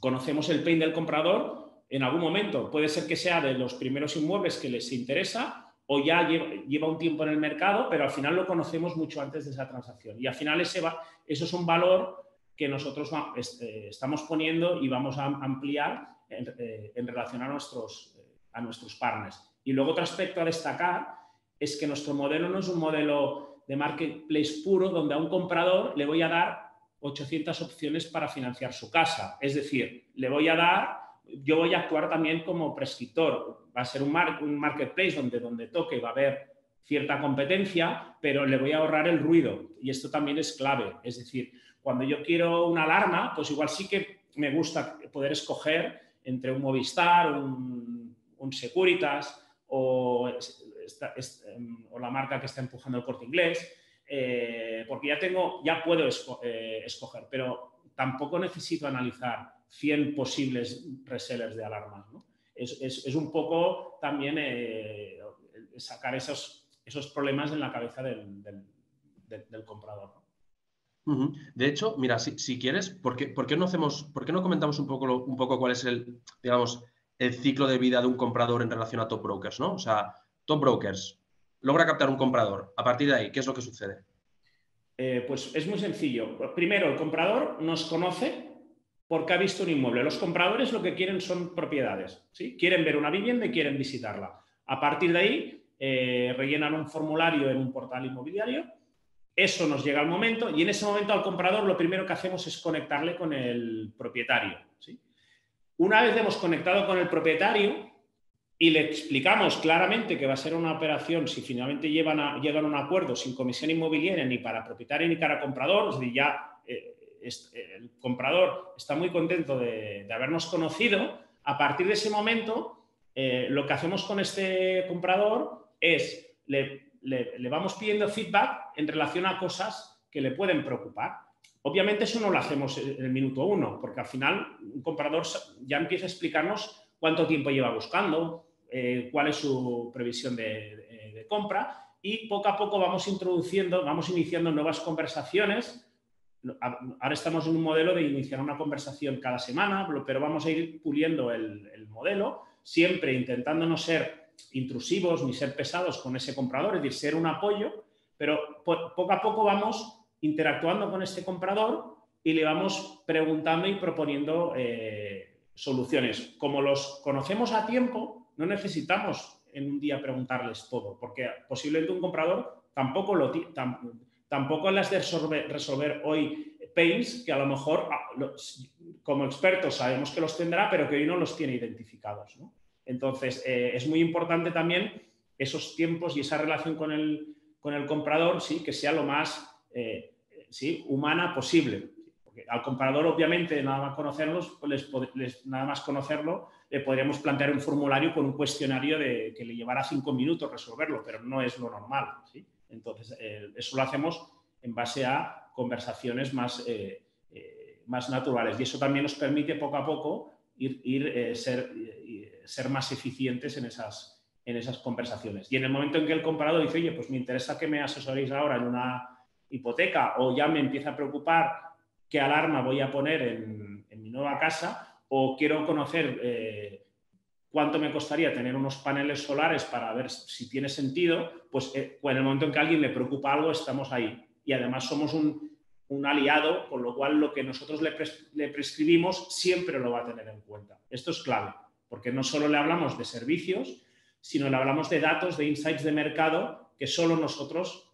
conocemos el pain del comprador en algún momento. Puede ser que sea de los primeros inmuebles que les interesa o ya lleva, un tiempo en el mercado, pero al final lo conocemos mucho antes de esa transacción. Y al final ese eso es un valor que nosotros este, estamos poniendo y vamos a ampliar eh, en, relación a nuestros, eh, a nuestros partners. Y luego otro aspecto a destacar es que nuestro modelo no es un modelo de marketplace puro donde a un comprador le voy a dar 800 opciones para financiar su casa. Es decir, le voy a dar, yo voy a actuar también como prescriptor. Va a ser un, un marketplace donde, donde toque va a haber cierta competencia, pero le voy a ahorrar el ruido. Y esto también es clave. Es decir, cuando yo quiero una alarma, pues igual sí que me gusta poder escoger entre un Movistar, un, Securitas o, em, o, la marca que está empujando el corte inglés, eh, porque ya tengo, ya puedo eh, escoger, pero tampoco necesito analizar 100 posibles resellers de alarmas. Es, un poco también eh, sacar esos, esos problemas en la cabeza del, del comprador. De hecho, mira, si, quieres, ¿por qué, no hacemos, por qué no comentamos un poco, un poco cuál es el, digamos, el ciclo de vida de un comprador en relación a top brokers, ¿no? O sea, top brokers logra captar un comprador. A partir de ahí, ¿qué es lo que sucede? Eh, pues es muy sencillo. Primero, el comprador nos conoce porque ha visto un inmueble. Los compradores lo que quieren son propiedades. ¿sí? Quieren ver una vivienda y quieren visitarla. A partir de ahí, eh, rellenan un formulario en un portal inmobiliario eso nos llega al momento y en ese momento al comprador lo primero que hacemos es conectarle con el propietario. Una vez hemos conectado con el propietario y le explicamos claramente que va a ser una operación si finalmente a, llegan a un acuerdo sin comisión inmobiliaria ni para propietario ni para comprador, es decir, ya eh, el comprador está muy contento de, habernos conocido, a partir de ese momento eh, lo que hacemos con este comprador es le le, vamos pidiendo feedback en relación a cosas que le pueden preocupar. Obviamente eso no lo hacemos en el minuto uno, porque al final un comprador ya empieza a explicarnos cuánto tiempo lleva buscando, eh, cuál es su previsión de, compra y poco a poco vamos introduciendo, vamos iniciando nuevas conversaciones. Ahora estamos en un modelo de iniciar una conversación cada semana, pero vamos a ir puliendo el, el modelo, siempre intentando no ser intrusivos ni ser pesados con ese comprador, es decir, ser un apoyo, pero poco a poco vamos interactuando con este comprador y le vamos preguntando y proponiendo eh, soluciones. Como los conocemos a tiempo, no necesitamos en un día preguntarles todo, porque posiblemente un comprador tampoco lo tampoco las de resolver, hoy pains que a lo mejor ah, como expertos sabemos que los tendrá, pero que hoy no los tiene identificados. Entonces, eh, es muy importante también esos tiempos y esa relación con el, con el comprador, sí, que sea lo más eh, sí, humana posible. Porque al comprador, obviamente, nada más conocerlos, pues les, nada más conocerlo, le podríamos plantear un formulario con un cuestionario de, que le llevará cinco minutos resolverlo, pero no es lo normal. ¿sí? Entonces, eh, eso lo hacemos en base a conversaciones más, más naturales. Y eso también nos permite poco a poco ir, ir ser, ser más eficientes en esas, en esas conversaciones. Y en el momento en que el comprador dice, oye, pues me interesa que me asesoréis ahora en una hipoteca o ya me empieza a preocupar qué alarma voy a poner en, mi nueva casa o quiero conocer eh, cuánto me costaría tener unos paneles solares para ver si tiene sentido, pues eh, en el momento en que a alguien le preocupa algo, estamos ahí. Y además somos un, aliado, con lo cual lo que nosotros le, le prescribimos siempre lo va a tener en cuenta. Esto es clave, porque no solo le hablamos de servicios, sino le hablamos de datos, de insights de mercado que solo nosotros,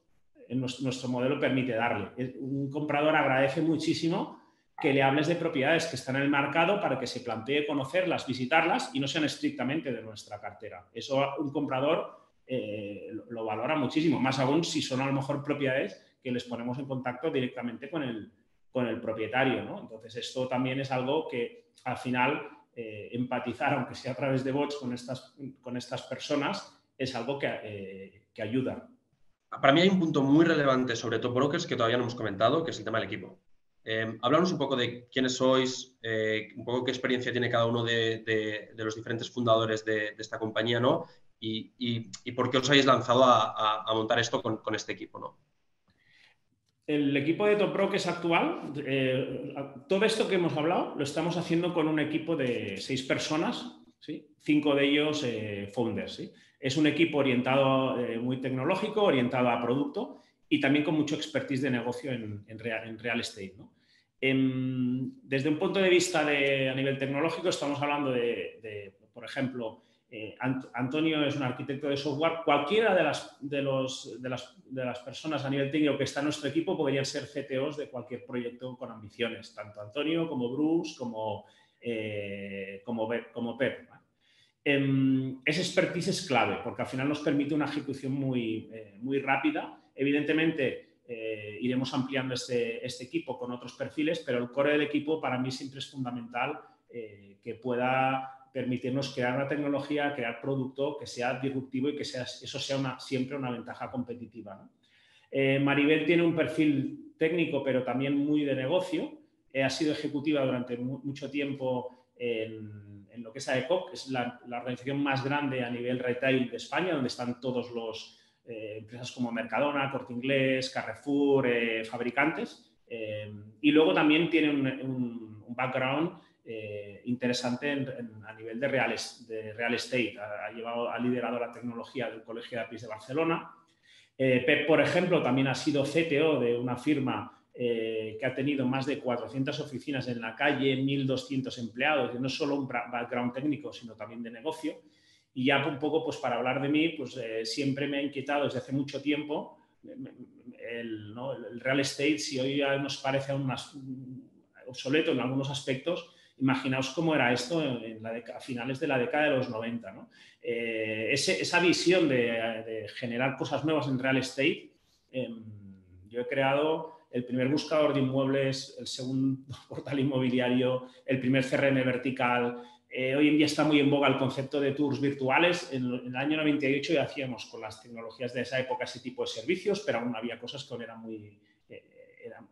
en nuestro, modelo, permite darle. Un comprador agradece muchísimo que le hables de propiedades que están en el mercado para que se plantee conocerlas, visitarlas y no sean estrictamente de nuestra cartera. Eso un comprador eh, lo valora muchísimo, más aún si son a lo mejor propiedades que les ponemos en contacto directamente con el, con el propietario. ¿no? Entonces, esto también es algo que al final eh, empatizar, aunque sea a través de bots, con estas, con estas personas, es algo que, eh, que, ayuda. Para mí hay un punto muy relevante sobre Top Brokers que todavía no hemos comentado, que es el tema del equipo. Eh, un poco de quiénes sois, eh, un poco qué experiencia tiene cada uno de, de, los diferentes fundadores de, esta compañía, ¿no? Y, y, por qué os habéis lanzado a, a, montar esto con, con, este equipo, ¿no? El equipo de Top Pro que es actual, eh, todo esto que hemos hablado lo estamos haciendo con un equipo de seis personas, cinco de ellos eh, founders. Es un equipo orientado eh, muy tecnológico, orientado a producto y también con mucho expertise de negocio en, real, estate. Em, desde un punto de vista a nivel tecnológico, estamos hablando de por ejemplo, eh, Antonio es un arquitecto de software. Cualquiera de las, de, los, de, las, de las, personas a nivel técnico que está en nuestro equipo podrían ser CTOs de cualquier proyecto con ambiciones, tanto Antonio como Bruce, como, eh, como, como Pep. Em, ese expertise es clave porque al final nos permite una ejecución muy, eh, muy rápida. Evidentemente, iremos ampliando este, este, equipo con otros perfiles, pero el core del equipo para mí siempre es fundamental que pueda permitirnos crear una tecnología, crear producto que sea disruptivo y que sea, eso sea una, siempre una ventaja competitiva. Eh, Maribel tiene un perfil técnico, pero también muy de negocio. Eh, ha sido ejecutiva durante mucho tiempo en, lo que es AECOP, que es la, organización más grande a nivel retail de España, donde están todos los eh, empresas como Mercadona, Corte Inglés, Carrefour, fabricantes. y luego también tiene un, un background eh, interesante a nivel de real, de real estate. Ha, llevado, ha liderado la tecnología del Colegio de Apis de Barcelona. Eh, Pep, por ejemplo, también ha sido CTO de una firma eh, que ha tenido más de 400 oficinas en la calle, 1.200 empleados, no solo un background técnico, sino también de negocio. Y ya un poco, pues para hablar de mí, pues siempre me ha inquietado desde hace mucho tiempo el, el real estate, si hoy ya nos parece aún más obsoleto en algunos aspectos, imaginaos cómo era esto a finales de la década de los 90. Eh, esa visión de, generar cosas nuevas en real estate, em, yo he creado el primer buscador de inmuebles, el segundo (laughs) portal inmobiliario, el primer CRM vertical. Eh, hoy en día está muy en boga el concepto de tours virtuales. En, el año 98 ya hacíamos con las tecnologías de esa época ese tipo de servicios, pero aún había cosas que aún era muy, eh,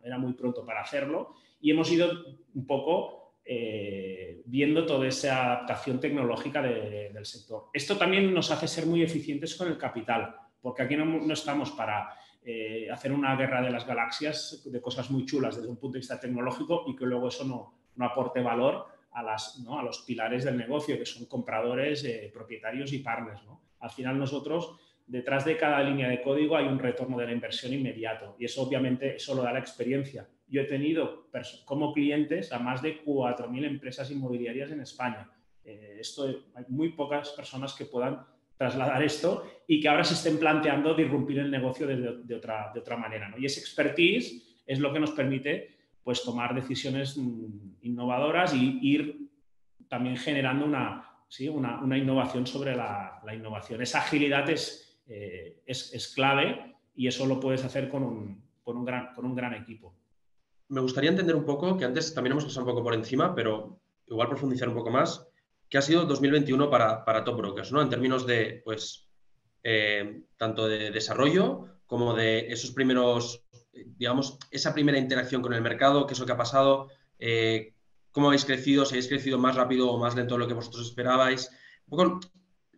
era muy pronto para hacerlo. Y hemos ido un poco eh, viendo toda esa adaptación tecnológica del sector. Esto también nos hace ser muy eficientes con el capital, porque aquí no, estamos para eh, hacer una guerra de las galaxias de cosas muy chulas desde un punto de vista tecnológico y que luego eso no, no aporte valor a, las, a los pilares del negocio, que son compradores, eh, propietarios y partners. Al final nosotros, detrás de cada línea de código hay un retorno de la inversión inmediato y eso obviamente eso lo da la experiencia yo he tenido como clientes a más de 4.000 empresas inmobiliarias en España. Eh, esto hay muy pocas personas que puedan trasladar esto y que ahora se estén planteando de irrumpir el negocio de, otra, de otra manera. ¿no? Y ese expertise es lo que nos permite pues, tomar decisiones mm, innovadoras y ir también generando una, ¿sí? una, una innovación sobre la, la, innovación. Esa agilidad es, eh, es, es, clave y eso lo puedes hacer con un, con un, gran, con un gran equipo. Me gustaría entender un poco, que antes también hemos pasado un poco por encima, pero igual profundizar un poco más, ¿qué ha sido 2021 para, para Top Brokers, ¿no? En términos de, pues, eh, tanto de desarrollo como de esos primeros, digamos, esa primera interacción con el mercado, qué es lo que ha pasado, eh, cómo habéis crecido, si habéis crecido más rápido o más lento de lo que vosotros esperabais.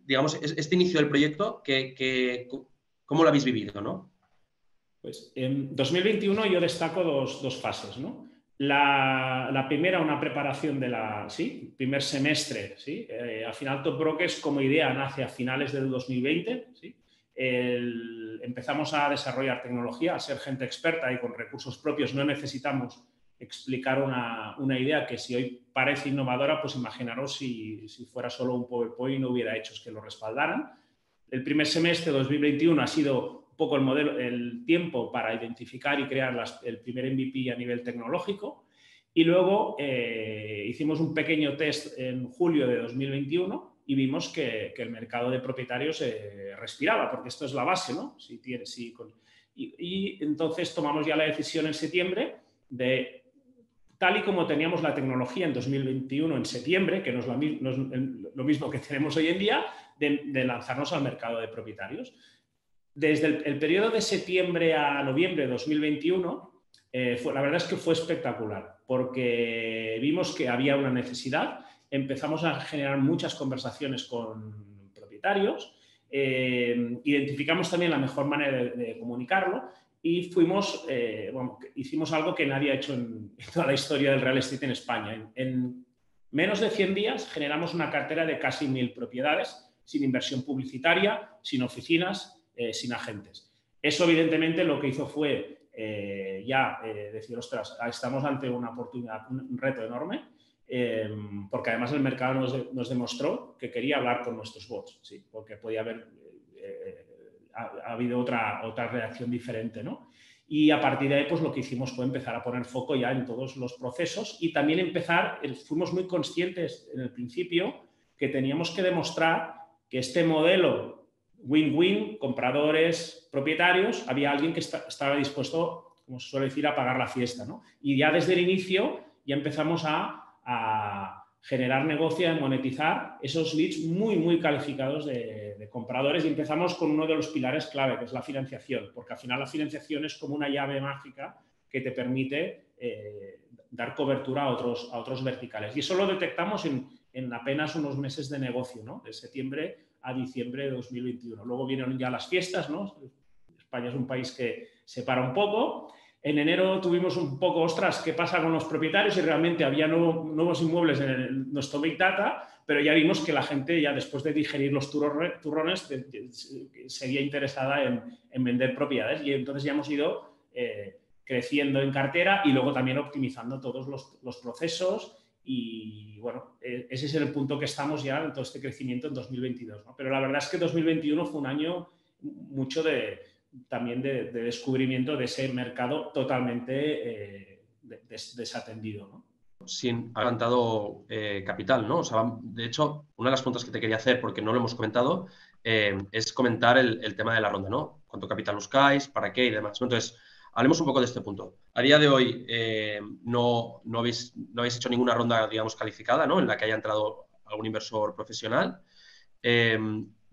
Digamos, este inicio del proyecto, que, ¿cómo lo habéis vivido, no? Pues en 2021 yo destaco dos, fases, ¿no? La, primera, una preparación de la, sí, primer semestre, ¿sí? Eh, al final Top Brokers como idea nace a finales del 2020, ¿sí? empezamos a desarrollar tecnología, a ser gente experta y con recursos propios no necesitamos explicar una, idea que si hoy parece innovadora, pues imaginaros si, fuera solo un PowerPoint y no hubiera hechos que lo respaldaran. El primer semestre de 2021 ha sido un poco el, modelo, el tiempo para identificar y crear el primer MVP a nivel tecnológico. Y luego eh, hicimos un pequeño test en julio de 2021 y vimos que, el mercado de propietarios eh, respiraba, porque esto es la base, ¿no? Si tiene, si y, y entonces tomamos ya la decisión en septiembre de tal y como teníamos la tecnología en 2021, en septiembre, que no es lo, mismo que tenemos hoy en día, de, lanzarnos al mercado de propietarios. Desde el, periodo de septiembre a noviembre de 2021, eh, fue, la verdad es que fue espectacular, porque vimos que había una necesidad, empezamos a generar muchas conversaciones con propietarios, eh, identificamos también la mejor manera de comunicarlo y fuimos, eh, bueno, hicimos algo que nadie ha hecho en, toda la historia del real estate en España. En, menos de 100 días generamos una cartera de casi mil propiedades sin inversión publicitaria, sin oficinas, eh, sin agentes. Eso evidentemente lo que hizo fue eh, ya decir, ostras, estamos ante una oportunidad, un reto enorme, porque además el mercado nos, demostró que quería hablar con nuestros bots, ¿sí? porque podía haber ha, habido otra, otra reacción diferente, ¿no? Y a partir de ahí, pues lo que hicimos fue empezar a poner foco ya en todos los procesos y también empezar, fuimos muy conscientes en el principio que teníamos que demostrar que este modelo win-win, compradores, propietarios, había alguien que estaba dispuesto, como se suele decir, a pagar la fiesta. Y ya desde el inicio ya empezamos a, a generar negocio y monetizar esos leads muy, muy calificados de, compradores y empezamos con uno de los pilares clave, que es la financiación, porque al final la financiación es como una llave mágica que te permite eh, dar cobertura a otros, a otros verticales. Y eso lo detectamos en, en apenas unos meses de negocio, ¿no? de septiembre a diciembre de 2021. Luego vienen ya las fiestas, ¿no? España es un país que se para un poco en enero tuvimos un poco, ostras, ¿qué pasa con los propietarios? Y realmente había nuevos inmuebles en nuestro Big Data, pero ya vimos que la gente ya después de digerir los turrones sería interesada en, vender propiedades y entonces ya hemos ido eh, creciendo en cartera y luego también optimizando todos los, procesos y bueno, e, ese es el punto que estamos ya en todo este crecimiento en 2022. Pero la verdad es que 2021 fue un año mucho de, también de, descubrimiento de ese mercado totalmente eh, desatendido. ¿no? Sin adelantado eh, capital, ¿no? O sea, de hecho, una de las preguntas que te quería hacer, porque no lo hemos comentado, eh, es comentar el, tema de la ronda, ¿no? ¿Cuánto capital buscáis? ¿Para qué? Y demás. Entonces, hablemos un poco de este punto. A día de hoy no, no, habéis, no habéis hecho ninguna ronda, digamos, calificada, ¿no? En la que haya entrado algún inversor profesional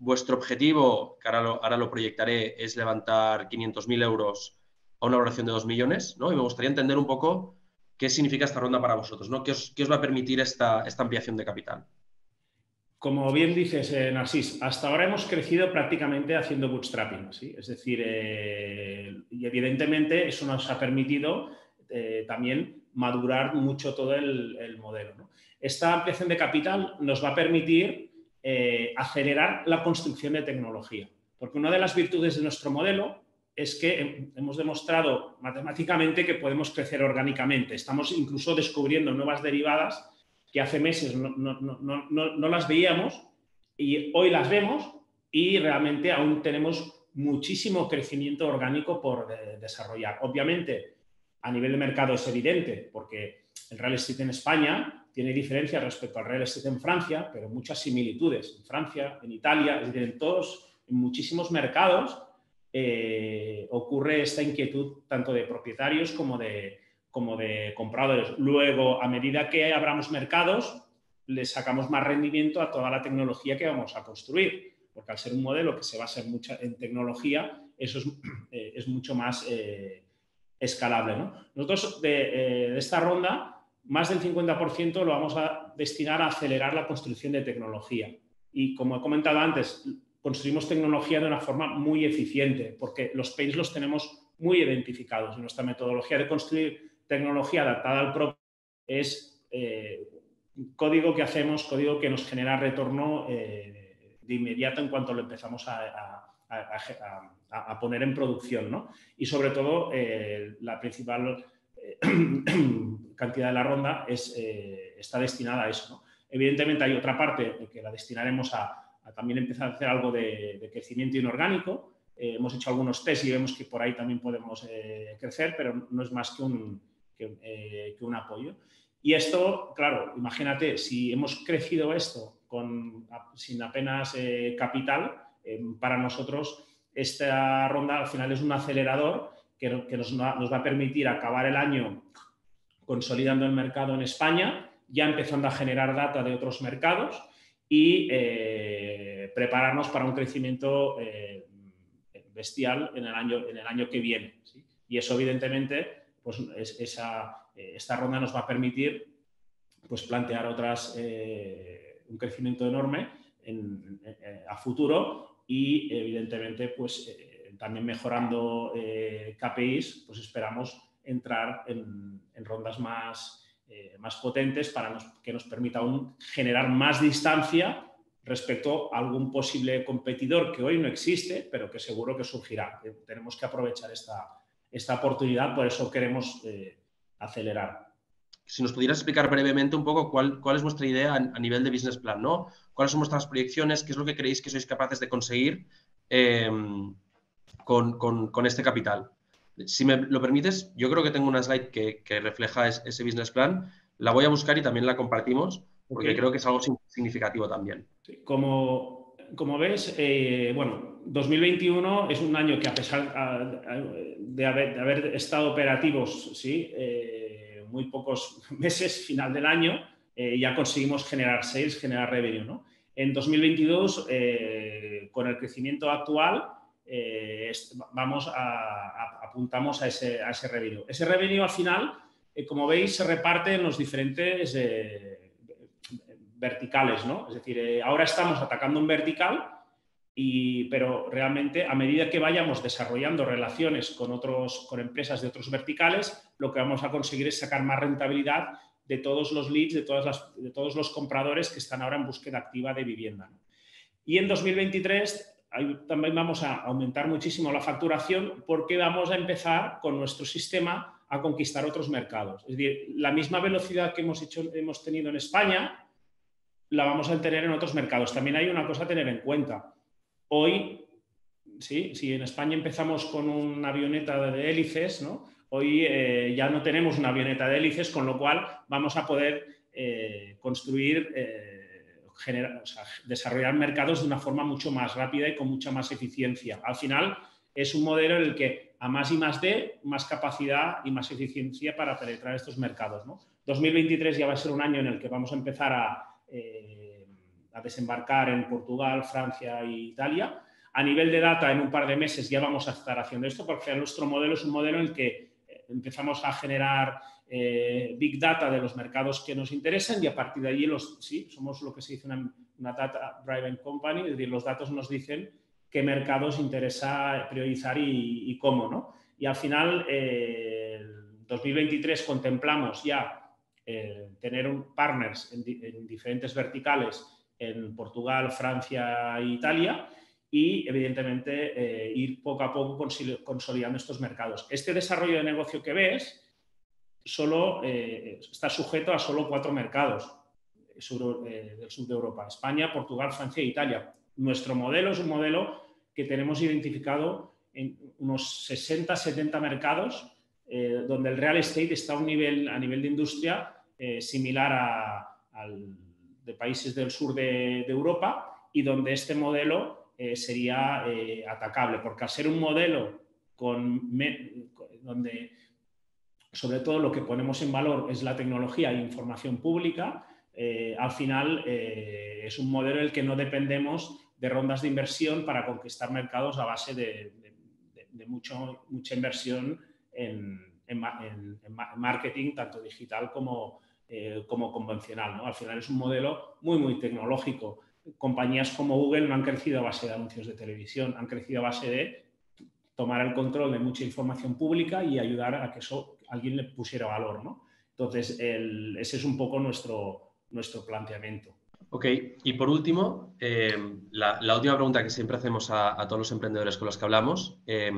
vuestro objetivo, que ahora lo, proyectaré, es levantar 500.000 euros a una valoración de 2 millones, ¿no? Y me gustaría entender un poco qué significa esta ronda para vosotros, ¿no? ¿Qué os, va a permitir esta, esta, ampliación de capital? Como bien dices, eh, Narcis, hasta ahora hemos crecido prácticamente haciendo bootstrapping. Es decir, eh, y evidentemente eso nos ha permitido eh, también madurar mucho todo el, el modelo. Esta ampliación de capital nos va a permitir eh, acelerar la construcción de tecnología. Porque una de las virtudes de nuestro modelo es que hemos demostrado matemáticamente que podemos crecer orgánicamente. Estamos incluso descubriendo nuevas derivadas que hace meses no, las veíamos y hoy las vemos y realmente aún tenemos muchísimo crecimiento orgánico por desarrollar. Obviamente, a nivel de mercado es evidente, porque el real estate en España tiene diferencias respecto al real estate en Francia, pero muchas similitudes en Francia, en Italia, es decir, en todos, en muchísimos mercados eh, ocurre esta inquietud tanto de propietarios como de, como de compradores. Luego, a medida que abramos mercados, le sacamos más rendimiento a toda la tecnología que vamos a construir, porque al ser un modelo que se basa en, mucha, en tecnología, eso es, (clears throat) eh, es mucho más eh, escalable. Nosotros de, esta ronda, más del 50% lo vamos a destinar a acelerar la construcción de tecnología. Y como he comentado antes, construimos tecnología de una forma muy eficiente, porque los pains los tenemos muy identificados. Nuestra metodología de construir tecnología adaptada al propio es eh, código que hacemos, código que nos genera retorno eh, de inmediato en cuanto lo empezamos a, poner en producción. Y sobre todo, eh, la principal (clears throat) cantidad de la ronda es, está destinada a eso. Evidentemente hay otra parte que la destinaremos a también empezar a hacer algo de, crecimiento inorgánico. Hemos hecho algunos test y vemos que por ahí también podemos crecer, pero no es más que un, eh, que, un apoyo. Y esto, claro, imagínate, si hemos crecido esto con, sin apenas capital, para nosotros esta ronda al final es un acelerador que, que nos, nos va a permitir acabar el año consolidando el mercado en España, ya empezando a generar data de otros mercados y eh, prepararnos para un crecimiento eh, bestial en el año, en el año que viene. Y eso, evidentemente, pues esa, eh, esta ronda nos va a permitir pues, plantear otras, un crecimiento enorme a futuro y, evidentemente, pues, también mejorando KPIs, pues esperamos entrar en, en rondas más, eh, más potentes para que nos permita aún generar más distancia respecto a algún posible competidor que hoy no existe, pero que seguro que surgirá. Tenemos que aprovechar esta, esta oportunidad, por eso queremos eh, acelerar. Si nos pudieras explicar brevemente un poco cuál, cuál es vuestra idea a, nivel de business plan, ¿no? ¿Cuáles son vuestras proyecciones? ¿Qué es lo que creéis que sois capaces de conseguir em, con, con, este capital? Si me lo permites, yo creo que tengo una slide que, refleja ese business plan. La voy a buscar y también la compartimos porque creo que es algo significativo también. Como, como ves, eh, bueno, 2021 es un año que a pesar de haber, estado operativos, sí, eh, muy pocos (laughs) meses, final del año, eh, ya conseguimos generar sales, generar revenue. ¿no? En 2022, con el crecimiento actual, vamos apuntamos a ese, revenue. Ese revenue al final, como veis, se reparte en los diferentes verticales, ¿no? Es decir, ahora estamos atacando un vertical, y, pero realmente a medida que vayamos desarrollando relaciones con, otros, con empresas de otros verticales, lo que vamos a conseguir es sacar más rentabilidad de todos los leads, de, todas las, de todos los compradores que están ahora en búsqueda activa de vivienda. Y en 2023 también vamos a aumentar muchísimo la facturación porque vamos a empezar con nuestro sistema a conquistar otros mercados. Es decir, la misma velocidad que hemos, hecho, hemos tenido en España, la vamos a tener en otros mercados. También hay una cosa a tener en cuenta. Hoy, sí, si en España empezamos con una avioneta de hélices, ¿no? hoy eh, ya no tenemos una avioneta de hélices, con lo cual vamos a poder eh, construir... Eh, desarrollar mercados de una forma mucho más rápida y con mucha más eficiencia. Al final es un modelo en el que a más y más de, más capacidad y más eficiencia para penetrar estos mercados. 2023 ya va a ser un año en el que vamos a empezar a, eh, a desembarcar en Portugal, Francia e Italia. A nivel de data, en un par de meses ya vamos a estar haciendo esto, porque nuestro modelo es un modelo en el que eh, empezamos a generar eh, big data de los mercados que nos interesan y a partir de allí los, sí, somos lo que se dice una, data driven company, es decir, los datos nos dicen qué mercados interesa priorizar y, cómo, ¿no? Y al final, eh, en 2023 contemplamos ya eh, tener partners en, diferentes verticales en Portugal, Francia e Italia y, evidentemente, ir poco a poco consolidando estos mercados. Este desarrollo de negocio que ves solo eh, está sujeto a solo cuatro mercados eh, del sur de Europa, España, Portugal, Francia e Italia. nuestro modelo es un modelo que tenemos identificado en unos 60, 70 mercados, eh, donde el real estate está a nivel, a nivel de industria eh, similar a, al de países del sur de, Europa y donde este modelo eh, sería atacable, porque al ser un modelo con, donde sobre todo lo que ponemos en valor es la tecnología e información pública, al final es un modelo en el que no dependemos de rondas de inversión para conquistar mercados a base de, mucho, mucha inversión en, marketing, tanto digital como, eh, como convencional. ¿no? Al final es un modelo muy, muy tecnológico. Compañías como Google no han crecido a base de anuncios de televisión, han crecido a base de tomar el control de mucha información pública y ayudar a que eso alguien le pusiera valor. ¿no? Entonces, ese es un poco nuestro, nuestro planteamiento. Ok, y por último, eh, la, última pregunta que siempre hacemos a, todos los emprendedores con los que hablamos, eh,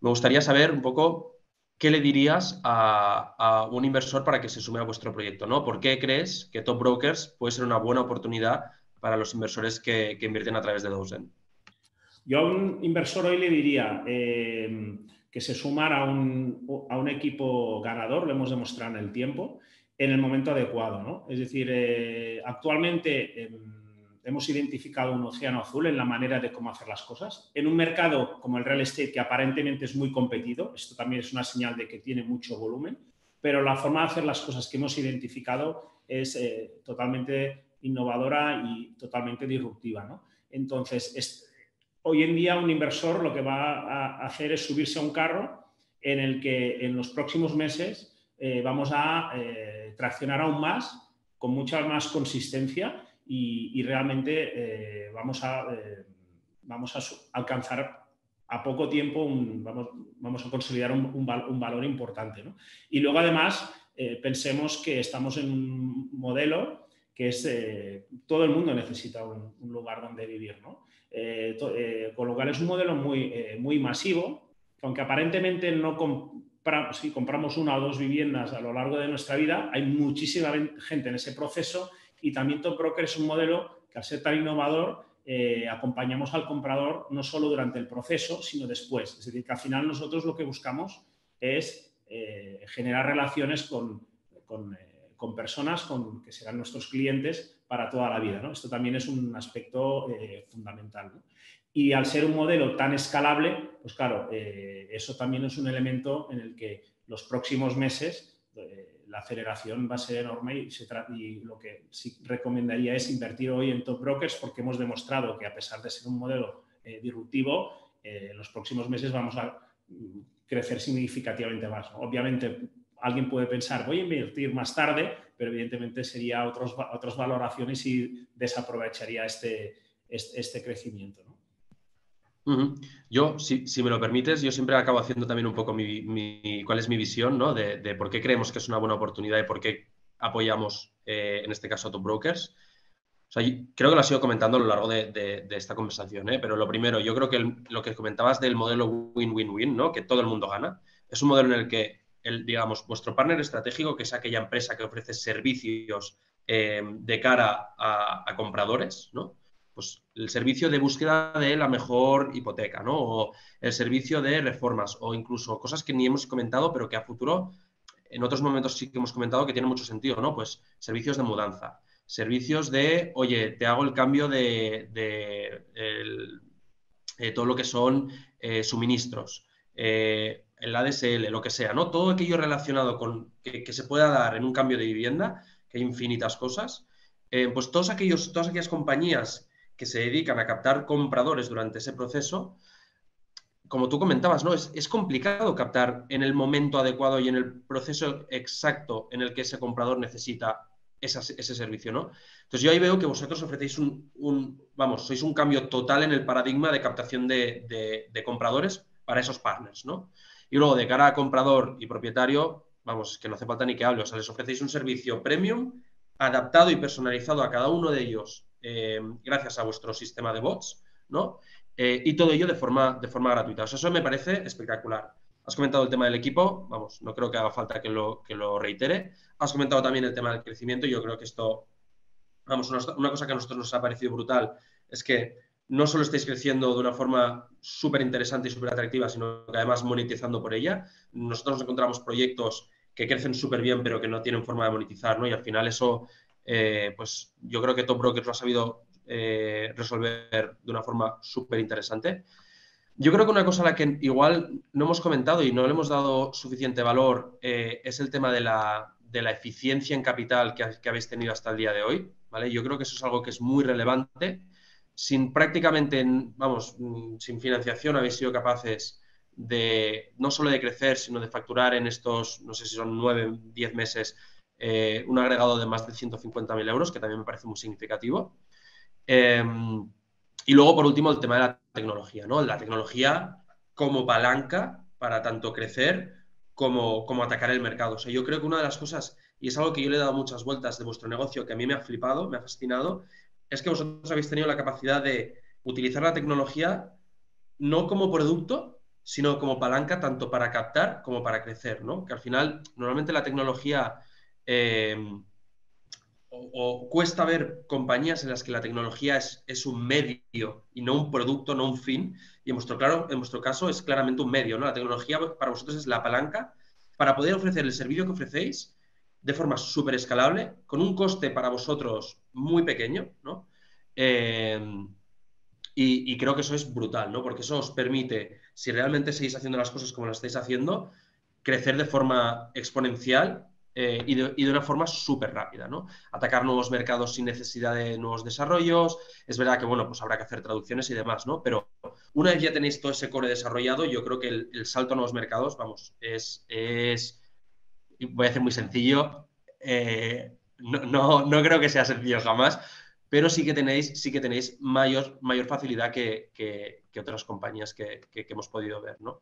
me gustaría saber un poco qué le dirías a, un inversor para que se sume a vuestro proyecto, ¿no? ¿Por qué crees que Top Brokers puede ser una buena oportunidad para los inversores que, invierten a través de Dozen? Yo a un inversor hoy le diría eh, que se sumara a un, equipo ganador, lo hemos demostrado en el tiempo, en el momento adecuado. ¿no? Es decir, eh, actualmente em, hemos identificado un océano azul en la manera de cómo hacer las cosas. En un mercado como el real estate, que aparentemente es muy competido, esto también es una señal de que tiene mucho volumen, pero la forma de hacer las cosas que hemos identificado es eh, totalmente innovadora y totalmente disruptiva. ¿no? Entonces, hoy en día un inversor lo que va a hacer es subirse a un carro en el que en los próximos meses eh, vamos a eh, traccionar aún más, con mucha más consistencia y, realmente eh, vamos, a, vamos a alcanzar a poco tiempo, un, vamos, vamos, a consolidar un, un, valor importante. Y luego además pensemos que estamos en un modelo que es, todo el mundo necesita un, lugar donde vivir. ¿no? con lo cual es un modelo muy, muy masivo, aunque aparentemente no, si compramos una o dos viviendas a lo largo de nuestra vida, hay muchísima gente en ese proceso y también Top Broker es un modelo que al ser tan innovador eh, acompañamos al comprador no solo durante el proceso, sino después. Es decir, que al final nosotros lo que buscamos es eh, generar relaciones con, eh, personas con, que serán nuestros clientes para toda la vida. Esto también es un aspecto fundamental. Y al ser un modelo tan escalable, pues claro, eso también es un elemento en el que los próximos meses la aceleración va a ser enorme y, lo que sí recomendaría es invertir hoy en top brokers porque hemos demostrado que a pesar de ser un modelo eh, disruptivo, en los próximos meses vamos a mm, crecer significativamente más. Obviamente, alguien puede pensar, voy a invertir más tarde, pero evidentemente sería otros, otras valoraciones y desaprovecharía este, este, este crecimiento. ¿No? Yo, si, me lo permites, yo siempre acabo haciendo también un poco mi, cuál es mi visión, ¿no? De, por qué creemos que es una buena oportunidad y por qué apoyamos, eh, en este caso, a Top Brokers. creo que lo has ido comentando a lo largo de, esta conversación, ¿eh? pero lo primero, yo creo que lo que comentabas del modelo win-win-win, ¿no? Que todo el mundo gana, es un modelo en el que, el, digamos, vuestro partner estratégico, que es aquella empresa que ofrece servicios eh, de cara a, a compradores, ¿no? Pues, el servicio de búsqueda de la mejor hipoteca, ¿no? O el servicio de reformas, o incluso cosas que ni hemos comentado, pero que a futuro, en otros momentos sí que hemos comentado que tiene mucho sentido, ¿no? Pues servicios de mudanza, servicios de, oye, te hago el cambio de, todo lo que son eh, suministros, eh, el ADSL, lo que sea, ¿no? Todo aquello relacionado con que, se pueda dar en un cambio de vivienda, que hay infinitas cosas, eh, pues todos aquellos, todas aquellas compañías que se dedican a captar compradores durante ese proceso, como tú comentabas, ¿no? Es, complicado captar en el momento adecuado y en el proceso exacto en el que ese comprador necesita ese servicio, ¿no? Entonces yo ahí veo que vosotros ofrecéis un, vamos, sois un cambio total en el paradigma de captación de, compradores para esos partners, ¿no? Y luego de cara a comprador y propietario, vamos, que no hace falta ni que hable, o sea, les ofrecéis un servicio premium adaptado y personalizado a cada uno de ellos eh, gracias a vuestro sistema de bots, ¿no? Eh, y todo ello de forma, de forma gratuita. eso me parece espectacular. Has comentado el tema del equipo, vamos, no creo que haga falta que lo, que lo reitere. Has comentado también el tema del crecimiento yo creo que esto vamos, una, cosa que a nosotros nos ha parecido brutal es que no solo estáis creciendo de una forma súper interesante y súper atractiva, sino que además monetizando por ella. Nosotros nos encontramos proyectos que crecen súper bien, pero que no tienen forma de monetizar, ¿no? Y al final eso, eh, pues yo creo que Top Brokers lo ha sabido eh, resolver de una forma súper interesante. Yo creo que una cosa a la que igual no hemos comentado y no le hemos dado suficiente valor eh, es el tema de la, eficiencia en capital que, habéis tenido hasta el día de hoy. ¿vale? Yo creo que eso es algo que es muy relevante. Sin prácticamente, vamos, sin financiación habéis sido capaces de no solo de crecer, sino de facturar en estos, no sé si son nueve, diez meses, eh, un agregado de más de 150.000 euros, que también me parece muy significativo. Em, y luego, por último, el tema de la tecnología, ¿no? La tecnología como palanca para tanto crecer como, como atacar el mercado. O sea, yo creo que una de las cosas, y es algo que yo le he dado muchas vueltas de vuestro negocio, que a mí me ha flipado, me ha fascinado, es que vosotros habéis tenido la capacidad de utilizar la tecnología no como producto, sino como palanca tanto para captar como para crecer, ¿no? Que al final, normalmente la tecnología eh, o, cuesta ver compañías en las que la tecnología es, un medio y no un producto, no un fin. Y en vuestro, caso es claramente un medio, ¿no? La tecnología para vosotros es la palanca para poder ofrecer el servicio que ofrecéis de forma súper escalable, con un coste para vosotros muy pequeño, ¿no? Y, y, creo que eso es brutal, ¿no? Porque eso os permite, si realmente seguís haciendo las cosas como las estáis haciendo, crecer de forma exponencial eh, y, de, una forma súper rápida, ¿no? Atacar nuevos mercados sin necesidad de nuevos desarrollos. Es verdad que, bueno, pues habrá que hacer traducciones y demás, ¿no? Pero una vez ya tenéis todo ese core desarrollado, yo creo que el, salto a nuevos mercados, vamos, es, es voy a hacer muy sencillo, eh, no, no, creo que sea sencillo jamás, pero sí que tenéis, sí que tenéis mayor, mayor facilidad que, que, otras compañías que, que hemos podido ver, ¿no?